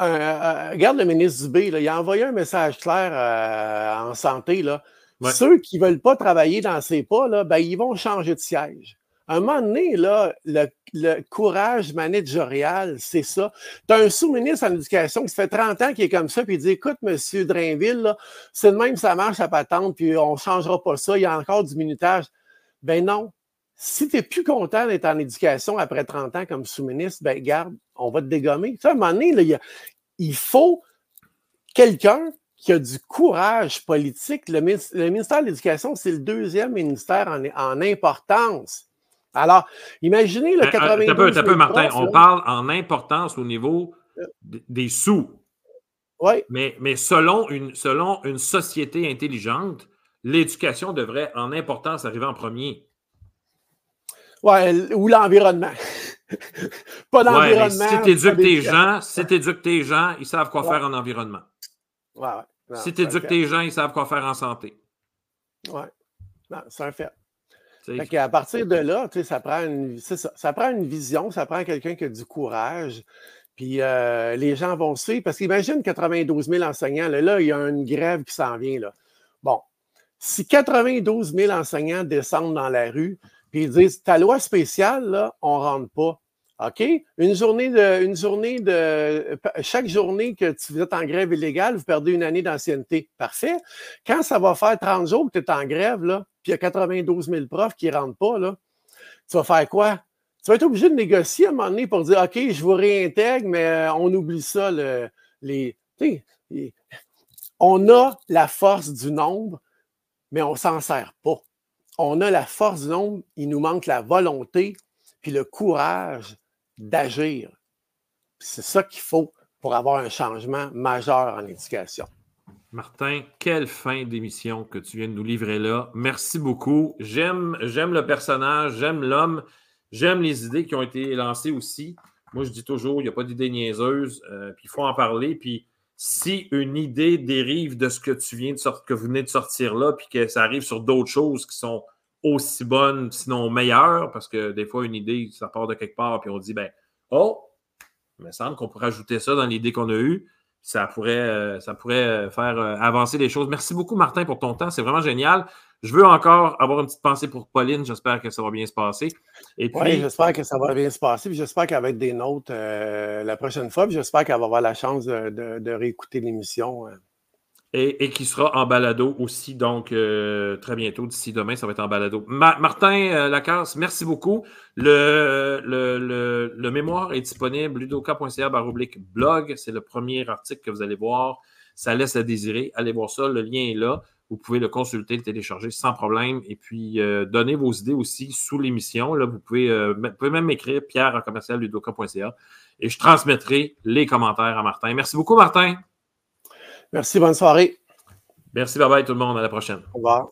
euh, euh, regarde le ministre Dubé, là, il a envoyé un message clair euh, en santé. Là. Ceux qui ne veulent pas travailler dans ces pas, là, ben, ils vont changer de siège. À un moment donné, là, le, courage managérial, c'est ça. Tu as un sous-ministre en éducation qui fait 30 ans qui est comme ça, puis il dit Écoute, M. Drainville, c'est de même, ça marche à patente, puis on ne changera pas ça, il y a encore du minutage. Ben non. Si tu n'es plus content d'être en éducation après 30 ans comme sous-ministre, ben garde, on va te dégommer. à un moment donné, là, il faut quelqu'un qui a du courage politique. Le, ministère de l'Éducation, c'est le deuxième ministère en, importance. Alors, imaginez le 92 Un peu, un peu Martin, on parle en importance au niveau des sous. Oui. Mais, mais selon, une, selon une société intelligente, l'éducation devrait en importance arriver en premier. Oui, ou l'environnement. [LAUGHS] Pas l'environnement. si tu éduques tes gens, si tu éduques tes gens, ils savent quoi faire en environnement. Ouais, ouais si tu éduques tes gens, ils savent quoi faire en santé. Oui, c'est un fait. À partir de là, ça prend, une, vision, ça prend quelqu'un qui a du courage. Puis euh, les gens vont suivre. Parce qu'imagine 92 000 enseignants. Là, il y a une grève qui s'en vient. Bon, si 92 000 enseignants descendent dans la rue, puis ils disent Ta loi spéciale, on ne rentre pas. OK? Une journée de, journée de, chaque journée que tu êtes en grève illégale, vous perdez une année d'ancienneté. Parfait. Quand ça va faire 30 jours que tu es en grève, là, puis il y a 92 000 profs qui ne rentrent pas, là, tu vas faire quoi? Tu vas être obligé de négocier à un moment donné pour dire, OK, je vous réintègre, mais euh, on oublie ça, les, on a la force du nombre, mais on ne s'en sert pas. On a la force du nombre, il nous manque la volonté puis le courage d'agir. C'est ça qu'il faut pour avoir un changement majeur en éducation. Martin, quelle fin d'émission que tu viens de nous livrer là. Merci beaucoup. J'aime, j'aime le personnage, j'aime l'homme, j'aime les idées qui ont été lancées aussi. Moi, je dis toujours, il n'y a pas d'idée niaiseuse, euh, puis il faut en parler. Puis si une idée dérive de ce que tu viens de sortir, que vous venez de sortir là, puis que ça arrive sur d'autres choses qui sont aussi bonne, sinon meilleure, parce que des fois, une idée, ça part de quelque part, puis on dit, ben, oh, il me semble qu'on pourrait ajouter ça dans l'idée qu'on a eue. Ça pourrait, euh, ça pourrait euh, faire euh, avancer les choses. Merci beaucoup, Martin, pour ton temps. C'est vraiment génial. Je veux encore avoir une petite pensée pour Pauline. J'espère que ça va bien se passer. Puis... Oui, j'espère que ça va bien se passer. J'espère qu'elle va être des notes la prochaine fois. J'espère qu'elle va avoir la chance de réécouter l'émission et, qui sera en balado aussi, donc euh, très bientôt, d'ici demain, ça va être en balado. Martin euh, Lacasse, merci beaucoup. Le, mémoire est disponible, ludoka.ca blog. C'est le premier article que vous allez voir. Ça laisse à désirer. Allez voir ça, le lien est là. Vous pouvez le consulter, le télécharger sans problème. Et puis, euh, donnez vos idées aussi sous l'émission. Là, vous pouvez, pouvez même m'écrire pierre commercial ludoka.ca et je transmettrai les commentaires à Martin. Merci beaucoup, Martin. Merci, bonne soirée. Merci, bye bye tout le monde. À la prochaine. Au revoir.